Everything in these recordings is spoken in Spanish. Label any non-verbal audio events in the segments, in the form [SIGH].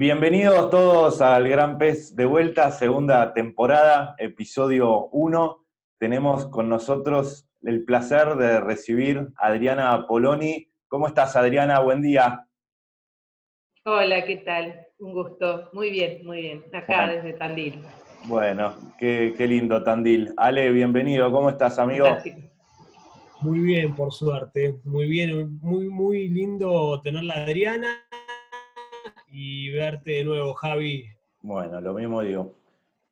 Bienvenidos todos al Gran Pez de vuelta, segunda temporada, episodio 1. Tenemos con nosotros el placer de recibir a Adriana Poloni. ¿Cómo estás, Adriana? Buen día. Hola, ¿qué tal? Un gusto. Muy bien, muy bien. Acá desde Tandil. Bueno, qué, lindo Tandil. Ale, bienvenido. ¿Cómo estás, amigo? Muy bien, por suerte. Muy bien, muy, muy lindo tenerla Adriana y verte de nuevo, Javi. Bueno, lo mismo digo.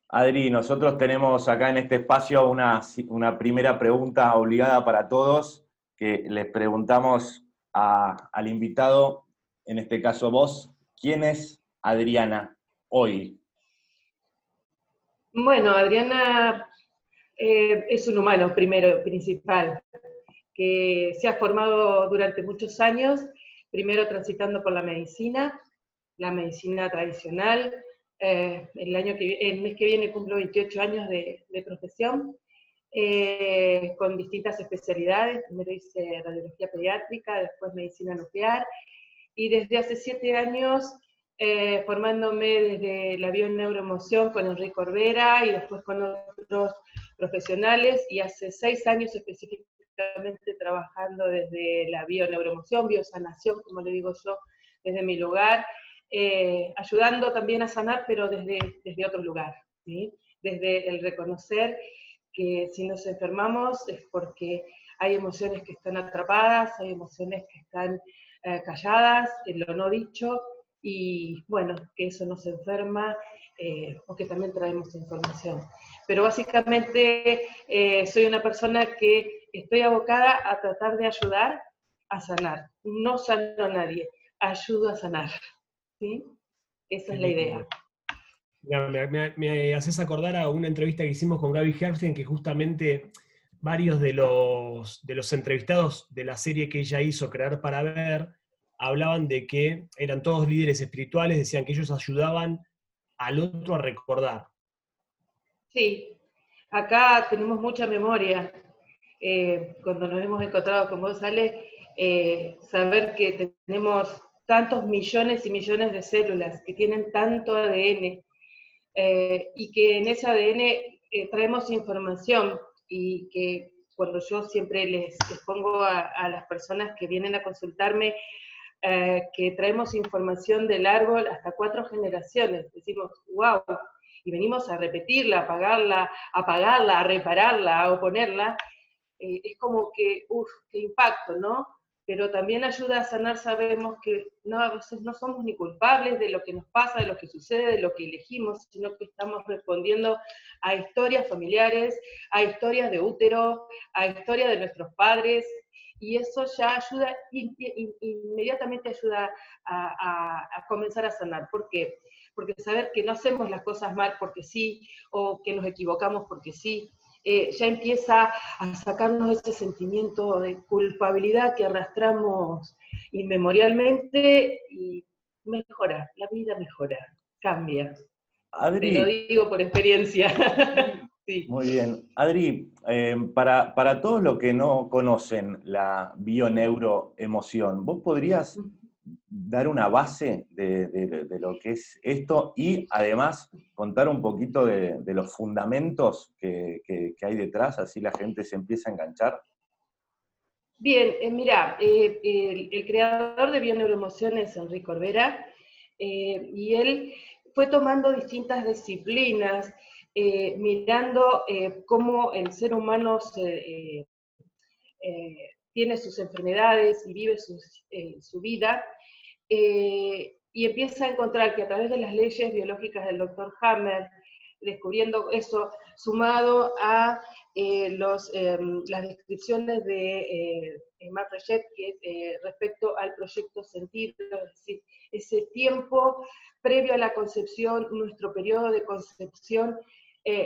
Adri, nosotros tenemos acá en este espacio una, una primera pregunta obligada para todos, que les preguntamos al invitado, en este caso vos, ¿quién es Adriana hoy? Bueno, Adriana eh, es un humano primero, principal, que se ha formado durante muchos años, primero transitando por la medicina, la medicina tradicional. Eh, el, año que, el mes que viene cumplo 28 años de, profesión, eh, con distintas especialidades. Primero hice radiología pediátrica, después medicina nuclear, y desde hace siete años eh, formándome desde la bioneuroemoción con Enrique Corbera y después con otros profesionales, y hace seis años específicamente trabajando desde la bioneuroemoción, biosanación, como le digo yo, desde mi lugar, eh, ayudando también a sanar, pero desde, desde otro lugar, ¿sí? desde el reconocer que si nos enfermamos es porque hay emociones que están atrapadas, hay emociones que están eh, calladas, en lo no dicho, y bueno, que eso nos enferma eh, o que también traemos información. Pero básicamente soy una persona que estoy abocada a tratar de ayudar a sanar. No sano a nadie, ayudo a sanar. ¿Sí? Esa es la idea. Me, haces acordar a una entrevista que hicimos con Gaby Herbsten, que justamente varios de los, de los entrevistados de la serie que ella hizo, Crear para Ver, hablaban de que eran todos líderes espirituales, decían que ellos ayudaban al otro a recordar. Sí, acá tenemos mucha memoria. Eh, cuando nos hemos encontrado con vos, Ale, eh, saber que tenemos tantos millones y millones de células, que tienen tanto ADN, eh, y que en ese ADN eh, traemos información y que cuando yo siempre les, pongo a, las personas que vienen a consultarme eh, que traemos información del árbol hasta cuatro generaciones, decimos, wow, y venimos a repetirla, apagarla, a apagarla, a repararla, a oponerla, es como que, uff, qué impacto, ¿no? Pero también ayuda a sanar, sabemos que no, a veces no somos ni culpables de lo que nos pasa, de lo que sucede, de lo que elegimos, sino que estamos respondiendo a historias familiares, a historias de útero, a historias de nuestros padres, y eso ya ayuda, inmediatamente ayuda a, a comenzar a sanar. ¿Por qué? Porque saber que no hacemos las cosas mal porque sí, o que nos equivocamos porque sí, eh, ya empieza a sacarnos ese sentimiento de culpabilidad que arrastramos inmemorialmente y mejora, la vida mejora, cambia. Adri, Te lo digo por experiencia. [LAUGHS] Muy bien. Adri, eh, para, para todos los que no conocen la bioneuroemoción, ¿vos podrías dar una base de, lo que es esto y además contar un poquito de, los fundamentos que, hay detrás, así la gente se empieza a enganchar? Bien, eh, mira, eh, el, creador de Bioneuroemoción es Enrique Corbera eh, y él fue tomando distintas disciplinas, mirando cómo el ser humano tiene sus enfermedades y vive su vida eh, y empieza a encontrar que a través de las leyes biológicas del doctor Hammer, descubriendo eso, sumado a eh, los, em, las descripciones de eh, Mark que respecto al proyecto sentido, es decir, ese tiempo previo a la concepción, nuestro periodo de concepción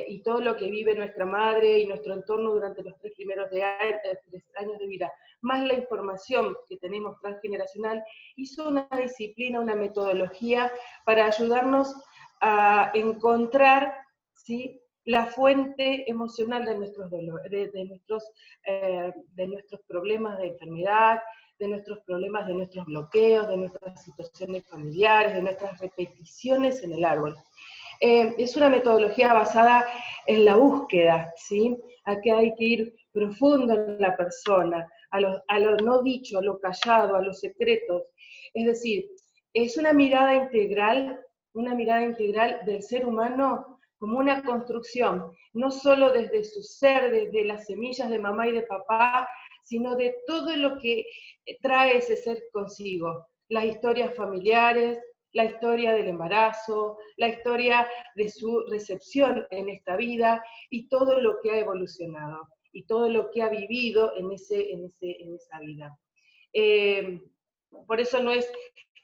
y todo lo que vive nuestra madre y nuestro entorno durante los tres primeros años de vida más la información que tenemos transgeneracional, hizo una disciplina, una metodología para ayudarnos a encontrar ¿sí? la fuente emocional de nuestros, de, nuestros, eh, de nuestros problemas de enfermedad, de nuestros problemas, de nuestros bloqueos, de nuestras situaciones familiares, de nuestras repeticiones en el árbol. Eh, es una metodología basada en la búsqueda, ¿sí? A que hay que ir profundo en la persona, a lo, no dicho, a lo callado, a los secretos. Es decir, es una mirada integral, una mirada integral del ser humano como una construcción, no solo desde su ser, desde las semillas de mamá y de papá, sino de todo lo que trae ese ser consigo. Las historias familiares, la historia del embarazo, la historia de su recepción en esta vida y todo lo que ha evolucionado y todo lo que ha vivido en, ese, en, esa vida. Eh, por eso no es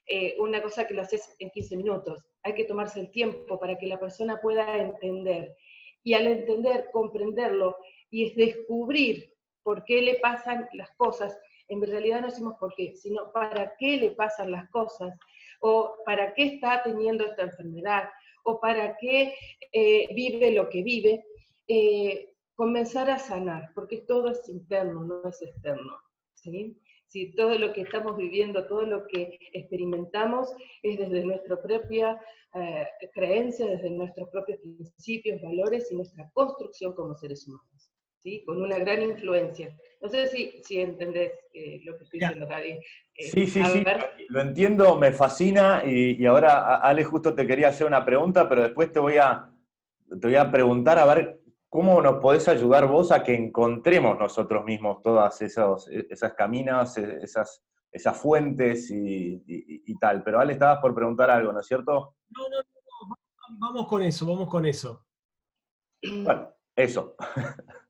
eh, una cosa que lo haces en 15 minutos, hay que tomarse el tiempo para que la persona pueda entender. Y al entender, comprenderlo y descubrir por qué le pasan las cosas, en realidad no decimos por qué, sino para qué le pasan las cosas, o para qué está teniendo esta enfermedad, o para qué eh, vive lo que vive, eh, comenzar a sanar, porque todo es interno, no es externo. ¿sí? si todo lo que estamos viviendo, todo lo que experimentamos es desde nuestra propia eh, creencia, desde nuestros propios principios, valores y nuestra construcción como seres humanos, ¿sí? con una gran influencia. No sé si, si entendés eh, lo que estoy diciendo, Gaby. Eh, sí, sí, sí, lo entiendo, me fascina y, y, ahora, Ale, justo te quería hacer una pregunta, pero después te voy a, te voy a preguntar a ver ¿Cómo nos podés ayudar vos a que encontremos nosotros mismos todas esos, e, esas caminas, e, esas, esas fuentes y, tal? Pero Ale, estabas por preguntar algo, ¿no es cierto? No, no, no, vamos con eso, vamos con eso. Bueno, eso. [LAUGHS]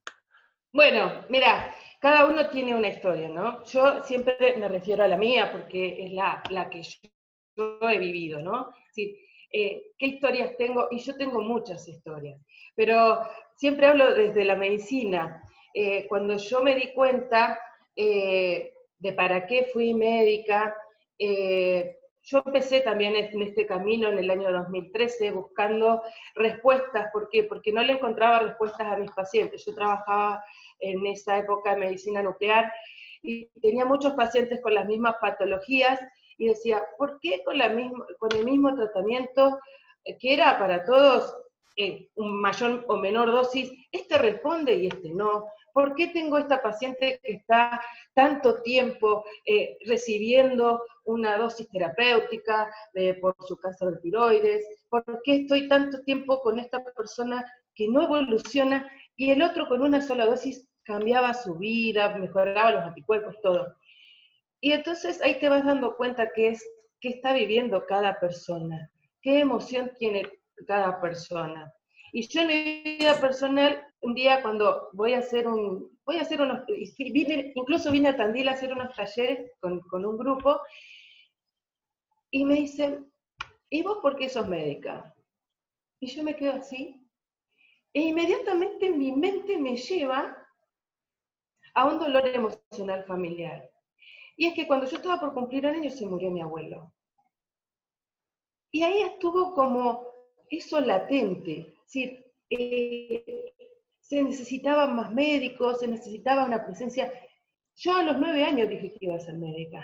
Bueno, mira, cada uno tiene una historia, ¿no? Yo siempre me refiero a la mía porque es la, la que yo he vivido, ¿no? Eh, ¿Qué historias tengo? Y yo tengo muchas historias, pero siempre hablo desde la medicina. Eh, cuando yo me di cuenta eh, de para qué fui médica, yo empecé también en este camino en el año 2013 buscando respuestas. ¿Por qué? Porque no le encontraba respuestas a mis pacientes. Yo trabajaba en esa época en medicina nuclear y tenía muchos pacientes con las mismas patologías y decía, ¿por qué con, la misma, con el mismo tratamiento que era para todos en un mayor o menor dosis, este responde y este no. ¿Por qué tengo esta paciente que está tanto tiempo eh, recibiendo una dosis terapéutica por su cáncer de tiroides? ¿Por qué estoy tanto tiempo con esta persona que no evoluciona y el otro con una sola dosis cambiaba su vida, mejoraba los anticuerpos, todo? Y entonces ahí te vas dando cuenta qué es, qué está viviendo cada persona, qué emoción tiene cada persona. Y yo en mi vida personal, un día cuando voy a hacer un, voy a hacer unos, incluso vine a Tandil a hacer unos talleres con, con un grupo, y me dicen, ¿y vos por qué sos médica? Y yo me quedo así, e inmediatamente mi mente me lleva a un dolor emocional familiar. Y es que cuando yo estaba por cumplir años se murió mi abuelo. Y ahí estuvo como eso latente, decir, eh, se necesitaban más médicos, se necesitaba una presencia. Yo a los nueve años dije que iba a ser médica.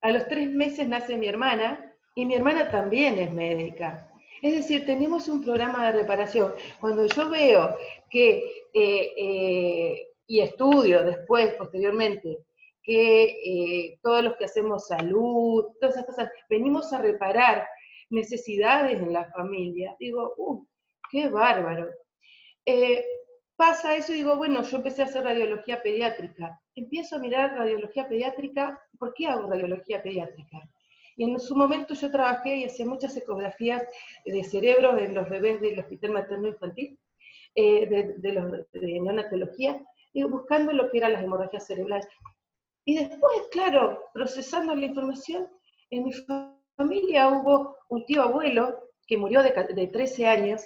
A los tres meses nace mi hermana y mi hermana también es médica. Es decir, tenemos un programa de reparación. Cuando yo veo que, eh, eh, y estudio después, posteriormente, que todos los que hacemos salud, todas esas cosas, venimos a reparar necesidades en la familia, digo, uh, qué bárbaro. Eh, pasa eso y digo, bueno, yo empecé a hacer radiología pediátrica. Empiezo a mirar radiología pediátrica, ¿por qué hago radiología pediátrica? Y en su momento yo trabajé y hacía muchas ecografías de cerebro en los bebés del Hospital Materno Infantil, eh, de, de, los, de neonatología, y buscando lo que eran las hemorragias cerebrales. Y después, claro, procesando la información, en mi familia hubo un tío abuelo que murió de, de 13 años,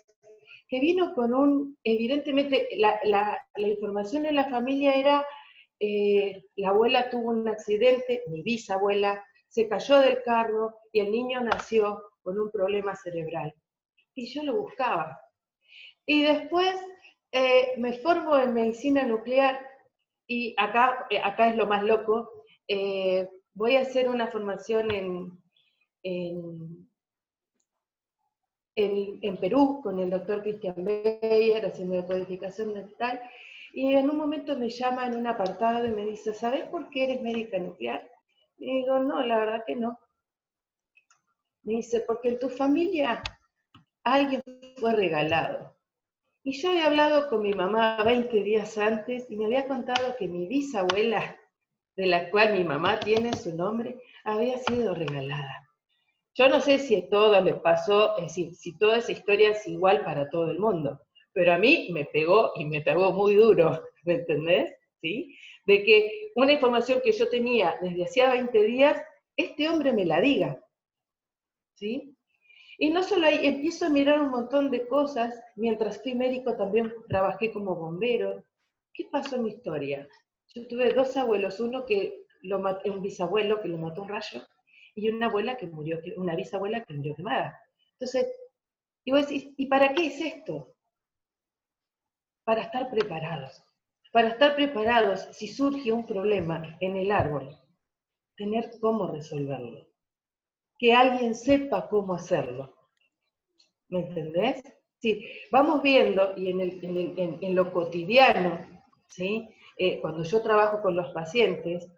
que vino con un, evidentemente, la, la, información en la familia era, eh, la abuela tuvo un accidente, mi bisabuela, se cayó del carro y el niño nació con un problema cerebral. Y yo lo buscaba. Y después eh, me formo en medicina nuclear y acá, eh, acá es lo más loco. Voy a hacer una formación en, en, Perú con el doctor Cristian Beyer, haciendo codificación dental. Y en un momento me llama en un apartado y me dice, ¿sabes por qué eres médica nuclear? Y digo, no, la verdad que no. Me dice, porque en tu familia alguien fue regalado. Y yo había hablado con mi mamá 20 días antes y me había contado que mi bisabuela, de la cual mi mamá tiene su nombre, había sido regalada. Yo no sé si a todos les pasó, es decir, si toda esa historia es igual para todo el mundo, pero a mí me pegó y me pegó muy duro, [LAUGHS] ¿me entendés? ¿Sí? De que una información que yo tenía desde hacía 20 días, este hombre me la diga. ¿Sí? Y no solo ahí, empiezo a mirar un montón de cosas. Mientras fui médico también trabajé como bombero. ¿Qué pasó en mi historia? Yo tuve dos abuelos, uno que lo mató, un bisabuelo que lo mató un rayo, y una abuela que murió, una bisabuela que murió quemada. Entonces, y vos decís, ¿y para qué es esto? Para estar preparados. Para estar preparados si surge un problema en el árbol, tener cómo resolverlo que alguien sepa cómo hacerlo. ¿Me entendés? Sí, vamos viendo, y en, lo cotidiano, ¿sí? Eh, cuando yo trabajo con los pacientes,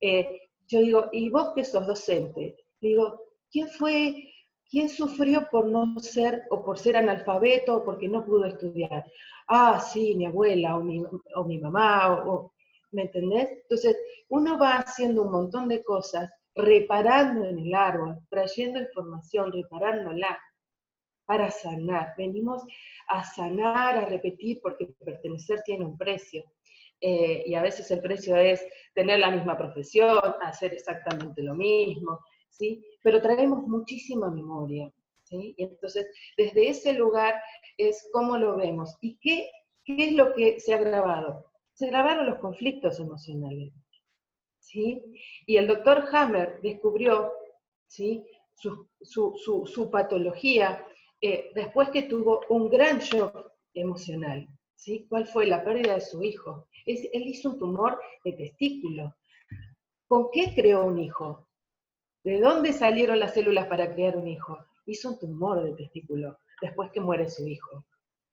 eh, yo digo, ¿y vos que sos docente? Digo, ¿quién fue, quién sufrió por no ser, o por ser analfabeto, o porque no pudo estudiar? Ah, sí, mi abuela, o mi, o mi mamá, o, ¿me entendés? Entonces, uno va haciendo un montón de cosas reparando en el árbol, trayendo información, reparándola para sanar. Venimos a sanar, a repetir, porque pertenecer tiene un precio. Eh, y a veces el precio es tener la misma profesión, hacer exactamente lo mismo, ¿sí? Pero traemos muchísima memoria, ¿sí? Y entonces, desde ese lugar es cómo lo vemos. ¿Y qué, qué es lo que se ha grabado? Se grabaron los conflictos emocionales. Y el doctor Hammer descubrió ¿sí? su, patología eh, después que tuvo un gran shock emocional. ¿Cuál fue la pérdida de su hijo? él hizo un tumor de testículo. ¿Con qué creó un hijo? ¿De dónde salieron las células para crear un hijo? Hizo un tumor de testículo después que muere su hijo.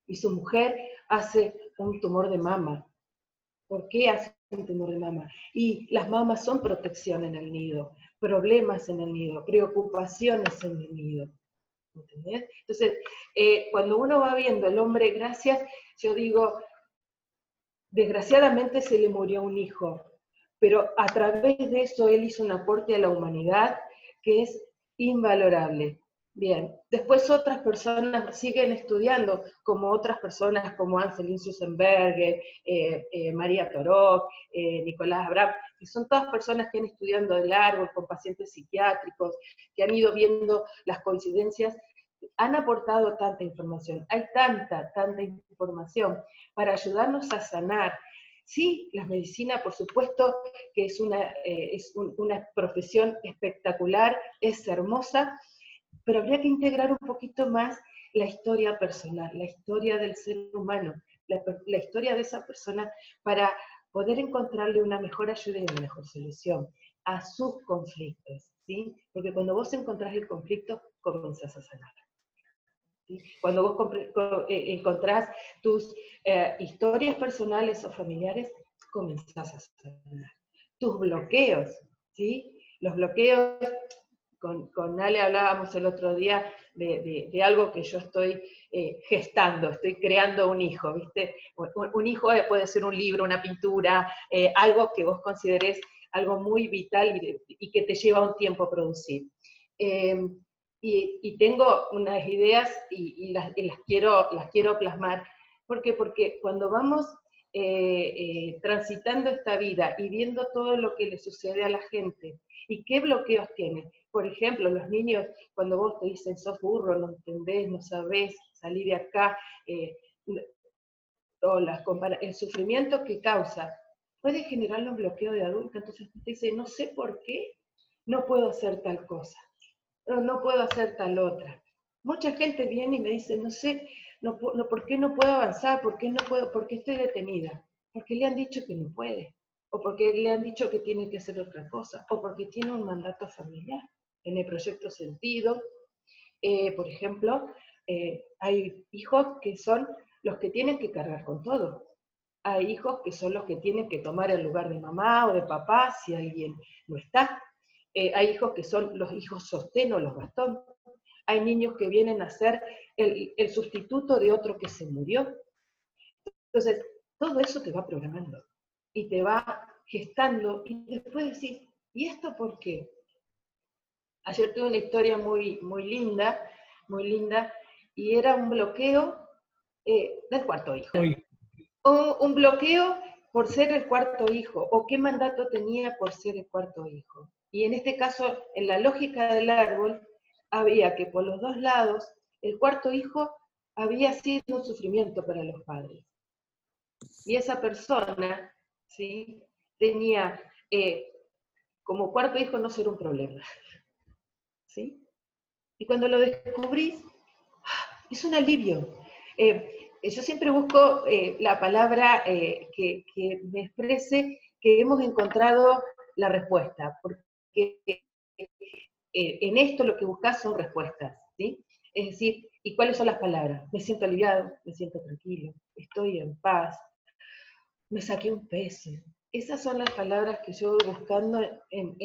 Y su mujer hace un tumor de mama. ¿Por qué hace un tumor de mama? Y las mamas son protección en el nido, problemas en el nido, preocupaciones en el nido. ¿Entendés? Entonces, eh, cuando uno va viendo el hombre, gracias, yo digo, desgraciadamente se le murió un hijo, pero a través de eso él hizo un aporte a la humanidad que es invalorable. Bien, después otras personas siguen estudiando, como otras personas como Anselin Susenberger, eh, eh, María Torok, eh, Nicolás Abraham, que son todas personas que han estudiado el árbol con pacientes psiquiátricos, que han ido viendo las coincidencias, han aportado tanta información, hay tanta, tanta información para ayudarnos a sanar. Sí, la medicina, por supuesto, que es una, es una profesión espectacular, es hermosa, pero habría que integrar un poquito más la historia personal, la historia del ser humano, la, historia de esa persona para poder encontrarle una mejor ayuda y una mejor solución a sus conflictos, ¿sí? Porque cuando vos encontrás el conflicto, comenzás a sanar. Cuando vos eh, encontrás tus eh, historias personales o familiares, comenzás a sanar. Tus bloqueos, ¿sí? Los bloqueos con, Ale hablábamos el otro día de, algo que yo estoy eh, gestando, estoy creando un hijo, ¿viste? Un, hijo puede ser un libro, una pintura, eh, algo que vos consideres algo muy vital y, que te lleva un tiempo producir. Em, y, tengo unas ideas y, las, quiero, las quiero plasmar. ¿Por qué? Porque cuando vamos eh, transitando esta vida y viendo todo lo que le sucede a la gente y qué bloqueos tiene, por ejemplo, los niños, cuando vos te dicen, sos burro, no entendés, no sabés, salir de acá, eh, o el sufrimiento que causa, puede generar un bloqueo de adulto. Entonces te dice, no sé por qué no puedo hacer tal cosa, no, no puedo hacer tal otra. Mucha gente viene y me dice, no sé, no, ¿por qué no puedo avanzar? ¿Por qué no puedo? ¿Por qué estoy detenida? Porque le han dicho que no puede, o porque le han dicho que tiene que hacer otra cosa, o porque tiene un mandato familiar. En el proyecto Sentido, eh, por ejemplo, eh, hay hijos que son los que tienen que cargar con todo. Hay hijos que son los que tienen que tomar el lugar de mamá o de papá si alguien no está. Eh, hay hijos que son los hijos sostén o los bastón. Hay niños que vienen a ser el, el sustituto de otro que se murió. Entonces, todo eso te va programando y te va gestando y después decís, ¿y esto por qué? Ayer tuve una historia muy, muy linda, muy linda, y era un bloqueo eh, del cuarto hijo. O un bloqueo por ser el cuarto hijo, o qué mandato tenía por ser el cuarto hijo. Y en este caso, en la lógica del árbol, había que por los dos lados, el cuarto hijo había sido un sufrimiento para los padres. Y esa persona, ¿sí? Tenía eh, como cuarto hijo no ser un problema. [LAUGHS] ¿Sí? Y cuando lo descubrís, es un alivio. Eh, yo siempre busco eh, la palabra que, me exprese que hemos encontrado la respuesta, porque en esto lo que buscas son respuestas, ¿sí? Es decir, ¿y cuáles son las palabras? Me siento aliviado, me siento tranquilo, estoy en paz, me saqué un peso. Esas son las palabras que yo voy buscando en,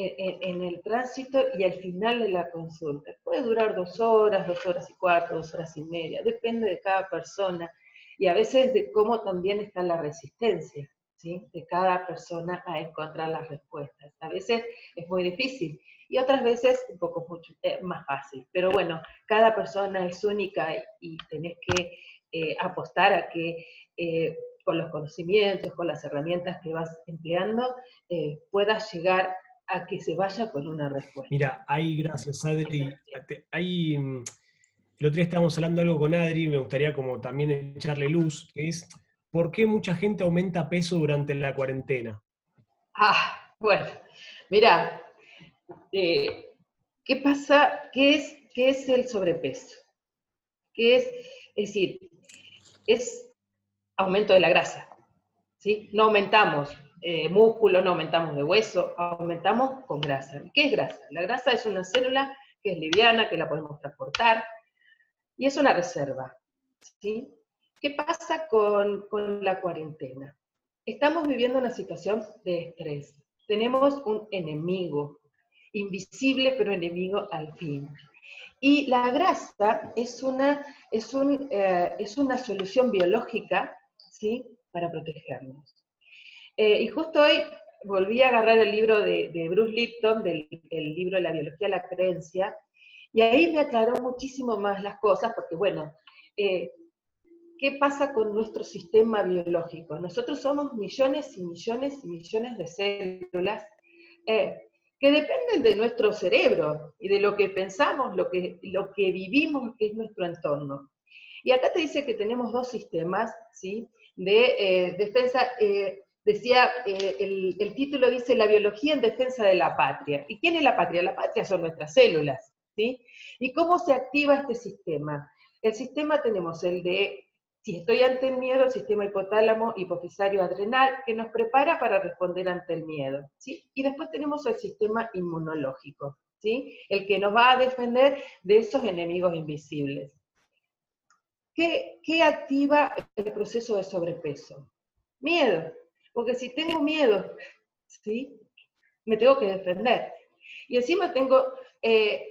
el tránsito y al final de la consulta. Puede durar dos horas, dos horas y cuatro, dos horas y media, depende de cada persona y a veces de cómo también está la resistencia ¿sí? de cada persona a encontrar las respuestas. A veces es muy difícil y otras veces un poco mucho, eh, más fácil. Pero bueno, cada persona es única y, tenés que eh, apostar a que eh, con los conocimientos, con las herramientas que vas empleando, puedas llegar a que se vaya con una respuesta. Mira, hay, gracias Adri, hay, mm, el otro día estábamos hablando algo con Adri, me gustaría como también echarle luz, que es, ¿por qué mucha gente aumenta peso durante la cuarentena? Ah, bueno, mira, eh, ¿qué pasa? ¿Qué es, ¿Qué es el sobrepeso? ¿Qué es? Es decir, es aumento de la grasa. ¿sí? No aumentamos eh, músculo, no aumentamos de hueso, aumentamos con grasa. ¿Qué es grasa? La grasa es una célula que es liviana, que la podemos transportar, y es una reserva. ¿sí? ¿Qué pasa con, con la cuarentena? Estamos viviendo una situación de estrés. Tenemos un enemigo, invisible pero enemigo al fin. Y la grasa es una, es un, eh, es una solución biológica ¿sí? Para protegernos. Eh, y justo hoy volví a agarrar el libro de, Bruce Lipton, del el libro la biología la creencia, y ahí me aclaró muchísimo más las cosas, porque bueno, eh, ¿qué pasa con nuestro sistema biológico? Nosotros somos millones y millones y millones de células que dependen de nuestro cerebro y de lo que pensamos, lo que, lo que vivimos, que es nuestro entorno. Y acá te dice que tenemos dos sistemas, ¿sí? de eh, defensa, eh, decía, eh, el, título dice la biología en defensa de la patria. ¿Y quién es la patria? La patria son nuestras células, ¿sí? ¿Y cómo se activa este sistema? El sistema tenemos el de, si estoy ante el miedo, el sistema hipotálamo, hipofisario, adrenal, que nos prepara para responder ante el miedo, ¿sí? Y después tenemos el sistema inmunológico, ¿sí? El que nos va a defender de esos enemigos invisibles. ¿Qué, activa el proceso de sobrepeso? Miedo, porque si tengo miedo, ¿sí? me tengo que defender. Y encima tengo, eh,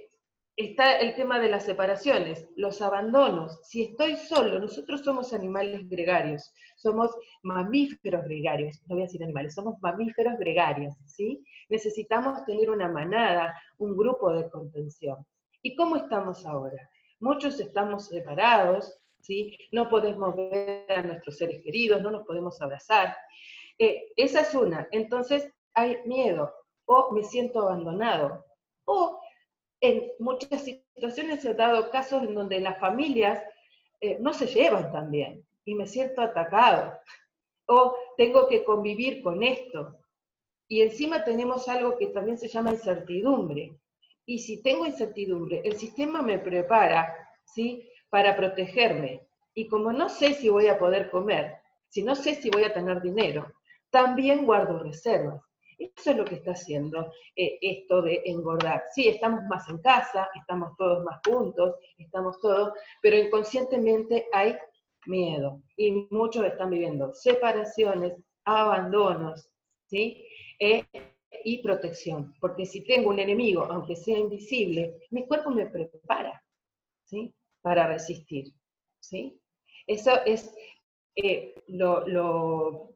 está el tema de las separaciones, los abandonos. Si estoy solo, nosotros somos animales gregarios, somos mamíferos gregarios, no voy a decir animales, somos mamíferos gregarios, ¿sí? Necesitamos tener una manada, un grupo de contención. ¿Y cómo estamos ahora? Muchos estamos separados, no podemos ver a nuestros seres queridos, no nos podemos abrazar. Eh, esa es una. Entonces hay miedo o me siento abandonado. O en muchas situaciones he dado casos en donde las familias eh, no se llevan tan bien y me siento atacado. O tengo que convivir con esto. Y encima tenemos algo que también se llama incertidumbre. Y si tengo incertidumbre, el sistema me prepara ¿sí? para protegerme. Y como no sé si voy a poder comer, si no sé si voy a tener dinero, también guardo reservas. Eso es lo que está haciendo eh, esto de engordar. Sí, estamos más en casa, estamos todos más juntos, estamos todos, pero inconscientemente hay miedo y muchos están viviendo separaciones, abandonos, ¿sí? Eh, y protección, porque si tengo un enemigo, aunque sea invisible, mi cuerpo me prepara, ¿sí? Para resistir, ¿sí? Eso es eh, lo,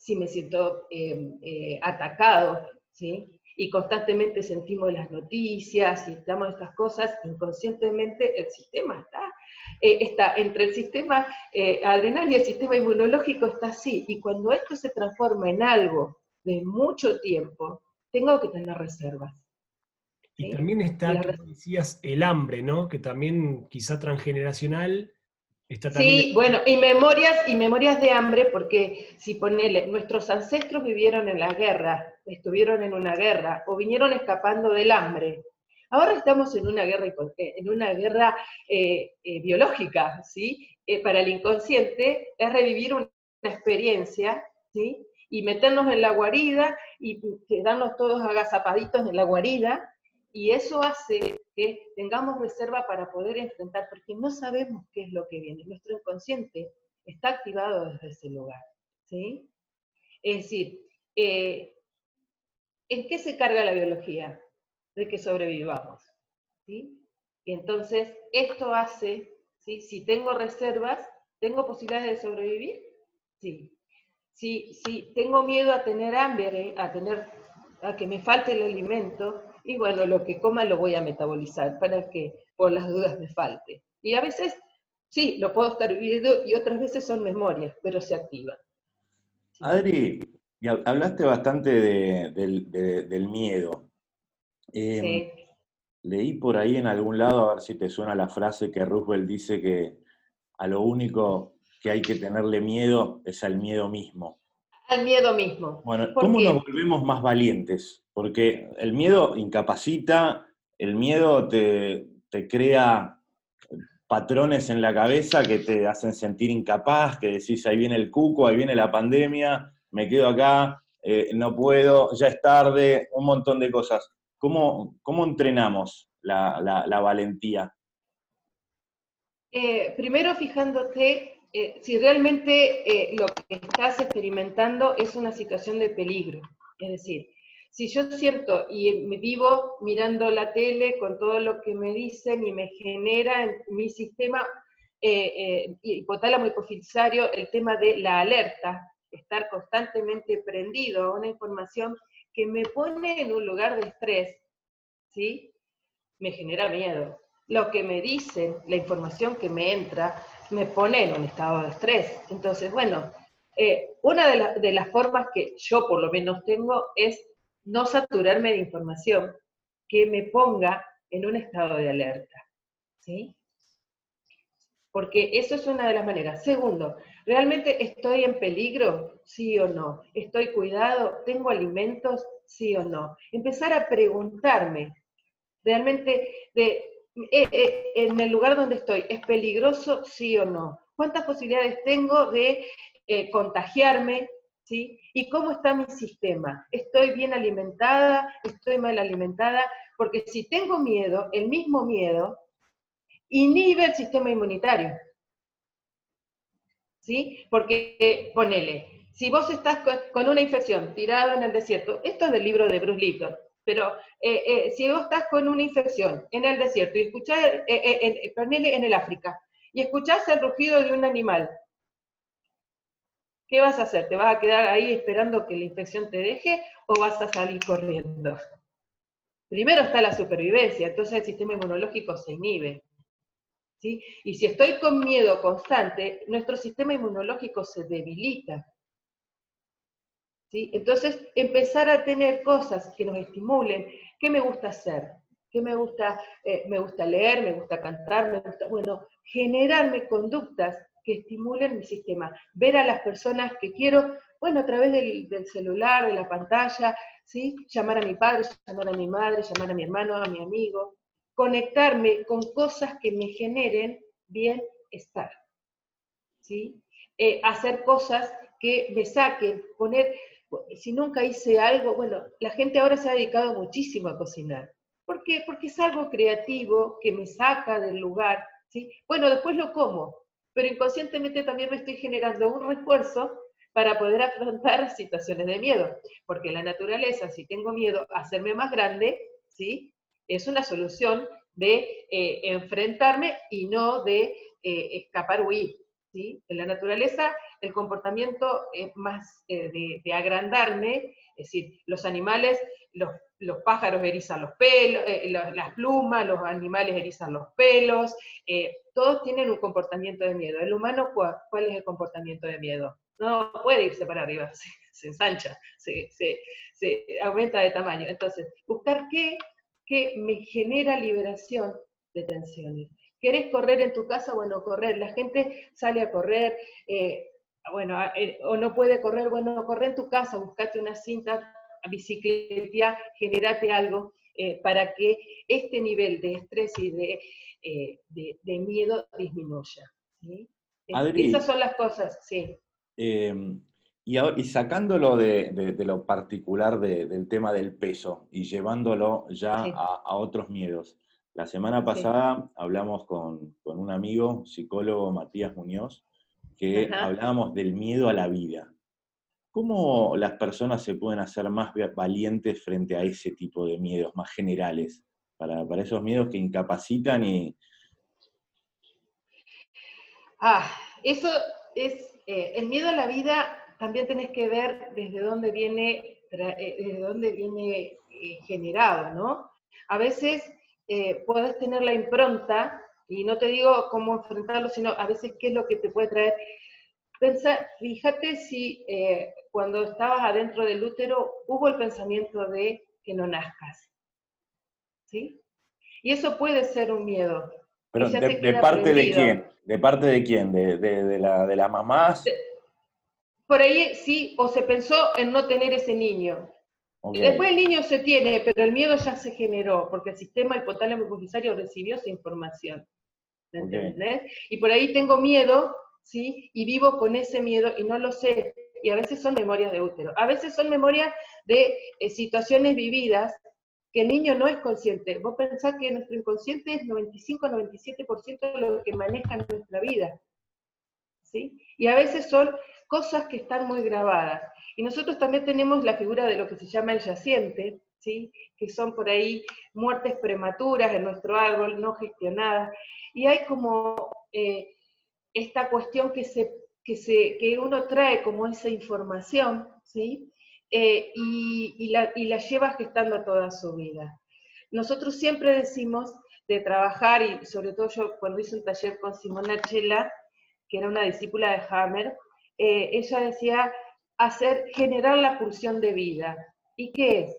si me siento eh, eh, atacado, ¿sí? Y constantemente sentimos las noticias y estamos estas cosas, inconscientemente el sistema está, está entre el sistema adrenal y el sistema inmunológico está así. Y cuando esto se transforma en algo de mucho tiempo, tengo que tener reservas. Y también está, como decías, el hambre, ¿no? Que también quizá transgeneracional Sí, bueno, y memorias, y memorias de hambre, porque si ponele, nuestros ancestros vivieron en la guerra, estuvieron en una guerra, o vinieron escapando del hambre. Ahora estamos en una guerra, eh, en una guerra eh, eh, biológica, ¿sí? para el inconsciente es revivir una experiencia, ¿sí? Y meternos en la guarida y quedarnos todos agazapaditos en la guarida, y eso hace tengamos reserva para poder enfrentar, porque no sabemos qué es lo que viene. Nuestro inconsciente está activado desde ese lugar. ¿sí? Es decir, eh, ¿en qué se carga la biología? De que sobrevivamos. ¿sí? Entonces, esto hace, si tengo reservas, ¿tengo posibilidades de sobrevivir? Sí. Si, si tengo miedo a tener hambre, a, tener, a que me falte el alimento, y bueno, lo que coma lo voy a metabolizar para que por las dudas me falte. Y a veces, sí, lo puedo estar viviendo y otras veces son memorias, pero se activa. Adri, hablaste bastante del miedo. Em, leí por ahí en algún lado, a ver si te suena la frase que Roosevelt dice que a lo único que hay que tenerle miedo es al miedo mismo. Al miedo mismo. Bueno, ¿cómo nos volvemos más valientes? Porque el miedo incapacita, el miedo te, crea patrones en la cabeza que te hacen sentir incapaz, que decís, ahí viene el cuco, ahí viene la pandemia, me quedo acá, eh, no puedo, ya es tarde, un montón de cosas. ¿Cómo, cómo entrenamos la, valentía? Eh, primero fijándote eh, si realmente lo que estás experimentando es una situación de peligro. Es decir, si yo siento y me vivo mirando la tele con todo lo que me dicen y me genera en mi sistema eh, eh, hipotálamo hipofisario el tema de la alerta, estar constantemente prendido a una información que me pone en un lugar de estrés, ¿sí? Me genera miedo. Lo que me dicen, la información que me entra, me pone en un estado de estrés. Entonces, bueno, eh, una de, de, las formas que yo por lo menos tengo es no saturarme de información que me ponga en un estado de alerta. ¿Sí? Porque eso es una de las maneras. Segundo, ¿realmente estoy en peligro? Sí o no. ¿Estoy cuidado? ¿Tengo alimentos? Sí o no. Empezar a preguntarme, realmente, de, en el lugar donde estoy, ¿es peligroso? Sí o no. ¿Cuántas posibilidades tengo de eh, contagiarme? ¿Y cómo está mi sistema? ¿Estoy bien alimentada? ¿Estoy mal alimentada? Porque si tengo miedo, el mismo miedo inhibe el sistema inmunitario. ¿Sí? Porque, ponele, si vos estás con, una infección tirado en el desierto, esto es del libro de Bruce Lipton, pero eh, eh, si vos estás con una infección en el desierto y escuchás, eh, ponele en el África, y escuchás el rugido de un animal, ¿qué vas a hacer? ¿Te vas a quedar ahí esperando que la infección te deje o vas a salir corriendo? Primero está la supervivencia, entonces el sistema inmunológico se inhibe. ¿sí? Y si estoy con miedo constante, nuestro sistema inmunológico se debilita. Entonces, empezar a tener cosas que nos estimulen, ¿qué me gusta hacer? ¿Qué me gusta? Eh, me gusta leer, me gusta cantar, me gusta, bueno, generarme conductas que estimulen mi sistema. Ver a las personas que quiero, bueno, a través del, celular, de la pantalla, ¿sí? Llamar a mi padre, llamar a mi madre, llamar a mi hermano, a mi amigo. Conectarme con cosas que me generen bienestar. ¿sí? Eh, hacer cosas que me saquen, poner, si nunca hice algo, bueno, la gente ahora se ha dedicado muchísimo a cocinar. ¿Por qué? Porque es algo creativo que me saca del lugar, ¿sí? Bueno, después lo como, pero inconscientemente también me estoy generando un refuerzo para poder afrontar [LAUGHS] situaciones de miedo, porque la naturaleza, si tengo miedo a hacerme más grande, ¿sí? Es una solución de eh, enfrentarme y no de eh, escapar, huir, En la naturaleza el comportamiento es más eh, de, agrandarme, es decir, los animales, los, pájaros erizan los pelos, eh, las plumas, los animales erizan los pelos, eh, todos tienen un comportamiento de miedo. ¿El humano cuál, es el comportamiento de miedo? No puede irse para arriba, [LAUGHS] se, ensancha, se, aumenta de tamaño. Entonces, buscar qué, qué me genera liberación de tensiones. ¿Querés correr en tu casa? Bueno, correr. La gente sale a correr, bueno, eh, o no puede correr, bueno, corre en tu casa, buscate una cinta, bicicleta, generate algo eh, para que este nivel de estrés y de, eh, de, miedo disminuya. Esas son las cosas, sí. Em, y, y, sacándolo de, lo particular del tema del peso y llevándolo ya a, otros miedos. La semana pasada hablamos con, con un amigo, psicólogo Matías Muñoz, que hablábamos del miedo a la vida. ¿Cómo las personas se pueden hacer más valientes frente a ese tipo de miedos más generales? Para, esos miedos que incapacitan y... Ah, eso es, eh, el miedo a la vida también tenés que ver desde dónde viene, eh, desde dónde viene eh, generado, ¿no? A veces puedes tener la impronta y no te digo cómo enfrentarlo, sino a veces qué es lo que te puede traer. Pensa, fíjate si eh, cuando estabas adentro del útero hubo el pensamiento de que no nazcas. ¿Sí? Y eso puede ser un miedo. Pero de, parte de quién? ¿De parte de quién? ¿De, la, de la mamá? por ahí sí, o se pensó en no tener ese niño. Después el niño se tiene, pero el miedo ya se generó, porque el sistema hipotálamo hipofisario recibió esa información. Y por ahí tengo miedo, ¿sí? Y vivo con ese miedo y no lo sé. Y a veces son memorias de útero. A veces son memorias de eh, situaciones vividas que el niño no es consciente. Vos pensás que nuestro inconsciente es 95-97% de lo que maneja nuestra vida. ¿sí? Y a veces son cosas que están muy grabadas. Y nosotros también tenemos la figura de lo que se llama el yaciente, ¿sí? que son por ahí muertes prematuras en nuestro árbol, no gestionadas. Y hay como eh, esta cuestión que, se, que, se, que uno trae como esa información, ¿sí? Eh, y, la, y la lleva gestando toda su vida. Nosotros siempre decimos de trabajar, y sobre todo yo cuando hice un taller con Simona Chela, que era una discípula de Hammer, eh, ella decía hacer, generar la pulsión de vida. ¿Y qué es?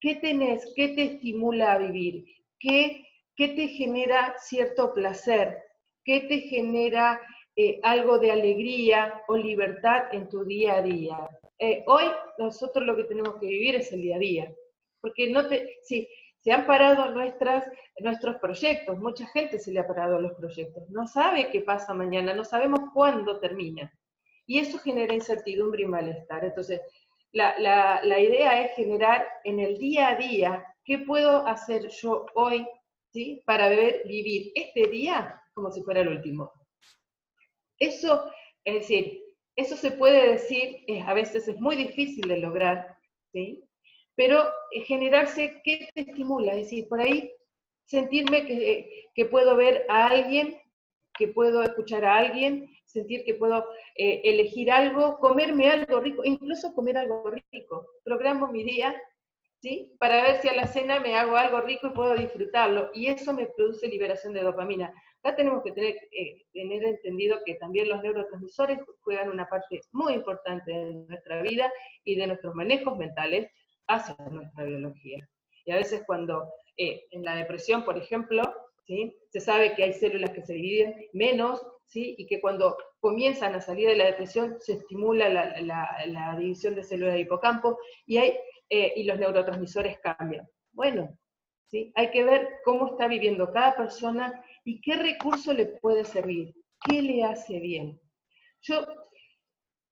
¿Qué tenés? ¿Qué te estimula a vivir? ¿Qué ¿Qué te genera cierto placer? ¿Qué te genera eh, algo de alegría o libertad en tu día a día? Eh, hoy nosotros lo que tenemos que vivir es el día a día, porque no te, sí, se han parado nuestras, nuestros proyectos, mucha gente se le ha parado los proyectos, no sabe qué pasa mañana, no sabemos cuándo termina. Y eso genera incertidumbre y malestar. Entonces, la, la, la idea es generar en el día a día, ¿qué puedo hacer yo hoy ¿sí? para vivir este día como si fuera el último. Eso, es decir, eso se puede decir, a veces es muy difícil de lograr, ¿sí? pero eh, generarse, ¿qué te estimula? Es decir, por ahí sentirme que, que, puedo ver a alguien, que puedo escuchar a alguien, sentir que puedo eh, elegir algo, comerme algo rico, incluso comer algo rico. Programo mi día ¿sí? Para ver si a la cena me hago algo rico y puedo disfrutarlo. Y eso me produce liberación de dopamina. Acá tenemos que tener, eh, tener entendido que también los neurotransmisores juegan una parte muy importante de nuestra vida y de nuestros manejos mentales hacia nuestra biología. Y a veces cuando eh, en la depresión, por ejemplo, ¿sí? se sabe que hay células que se dividen menos, ¿sí? y que cuando comienzan a salir de la depresión se estimula la, la división de células de hipocampo y hay eh, y los neurotransmisores cambian. Bueno, ¿sí? hay que ver cómo está viviendo cada persona y qué recurso le puede servir, qué le hace bien. Yo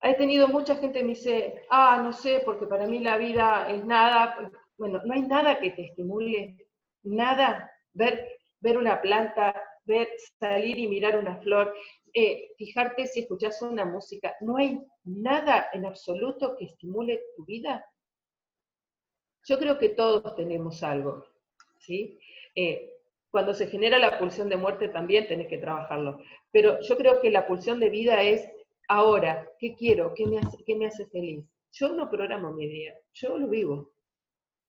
he tenido mucha gente que me dice, ah, no sé, porque para mí la vida es nada. Bueno, no hay nada que te estimule, nada. Ver, ver una planta, ver, salir y mirar una flor, eh, fijarte si escuchas una música. No hay nada en absoluto que estimule tu vida. Yo creo que todos tenemos algo, ¿sí? Eh, cuando se genera la pulsión de muerte también tenés que trabajarlo. Pero yo creo que la pulsión de vida es ahora, ¿qué quiero? ¿Qué me hace, qué me hace feliz? Yo no programo mi día, yo lo vivo.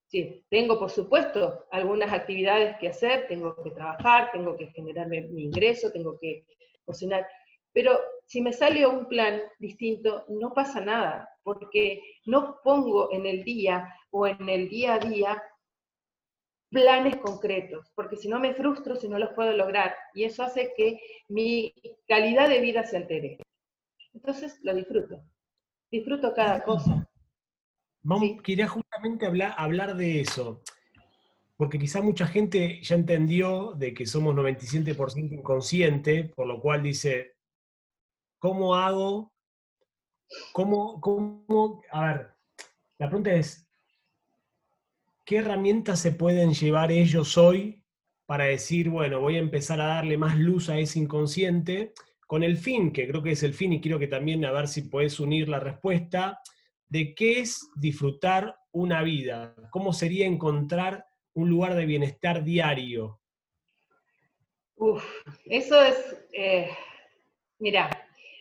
Sí, tengo por supuesto algunas actividades que hacer, tengo que trabajar, tengo que generarme mi ingreso, tengo que cocinar, pero si me sale un plan distinto, no pasa nada, porque no pongo en el día o en el día a día planes concretos, porque si no me frustro si no los puedo lograr, y eso hace que mi calidad de vida se altere. Entonces lo disfruto, disfruto cada cosa. Vamos, Quería justamente hablar, hablar de eso, porque quizá mucha gente ya entendió de que somos 97% inconsciente, por lo cual dice, ¿cómo hago? ¿Cómo, cómo? A ver, la pregunta es, ¿qué herramientas se pueden llevar ellos hoy para decir, bueno, voy a empezar a darle más luz a ese inconsciente, con el fin, que creo que es el fin, y quiero que también a ver si puedes unir la respuesta, de qué es disfrutar una vida, cómo sería encontrar un lugar de bienestar diario. Uf, eso es, eh, mira,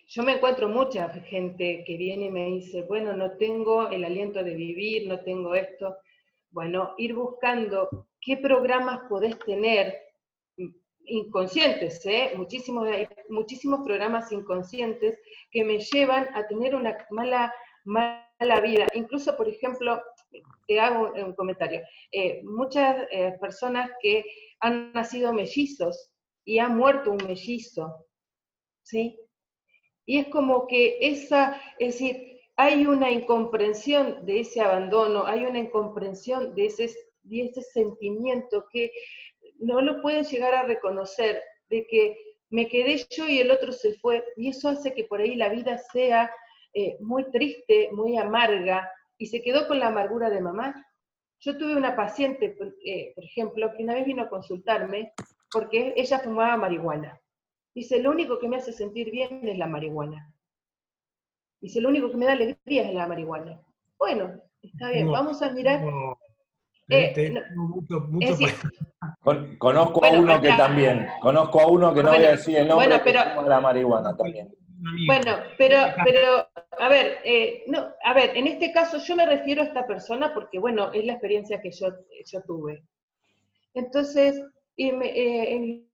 yo me encuentro mucha gente que viene y me dice, bueno, no tengo el aliento de vivir, no tengo esto. Bueno, ir buscando qué programas podés tener inconscientes, ¿eh? muchísimos, muchísimos programas inconscientes que me llevan a tener una mala, mala vida. Incluso, por ejemplo, te hago un comentario, eh, muchas eh, personas que han nacido mellizos y ha muerto un mellizo, ¿sí? Y es como que esa, es decir, hay una incomprensión de ese abandono, hay una incomprensión de ese, de ese sentimiento que no lo pueden llegar a reconocer, de que me quedé yo y el otro se fue, y eso hace que por ahí la vida sea eh, muy triste, muy amarga, y se quedó con la amargura de mamá. Yo tuve una paciente, eh, por ejemplo, que una vez vino a consultarme porque ella fumaba marihuana. Dice, lo único que me hace sentir bien es la marihuana. Dice, lo único que me da alegría es la marihuana. Bueno, está bien, vamos a mirar. conozco a uno que también, conozco a uno que no voy a decir el nombre, bueno, pero, de la marihuana también. Bueno, pero, pero, a ver, eh, no, a ver, en este caso yo me refiero a esta persona porque, bueno, es la experiencia que yo, yo tuve. Entonces, y, me, eh,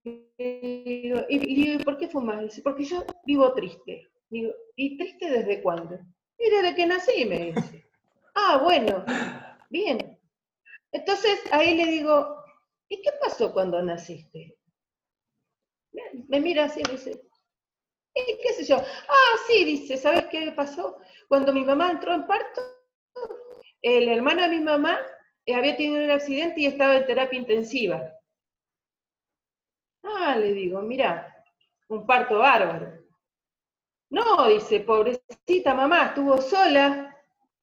y, ¿por qué fumas? Dice, porque yo vivo triste. Digo, ¿y triste desde cuándo? Y desde que nací, me dice. [LAUGHS] Ah, bueno, bien. Entonces ahí le digo, ¿y qué pasó cuando naciste? Me mira así y me dice, ¿y qué sé yo? Ah, sí, dice, ¿sabes qué pasó? Cuando mi mamá entró en parto, el hermano de mi mamá eh, había tenido un accidente y estaba en terapia intensiva. Ah, le digo, mira, un parto bárbaro. No, dice, pobrecita mamá, estuvo sola,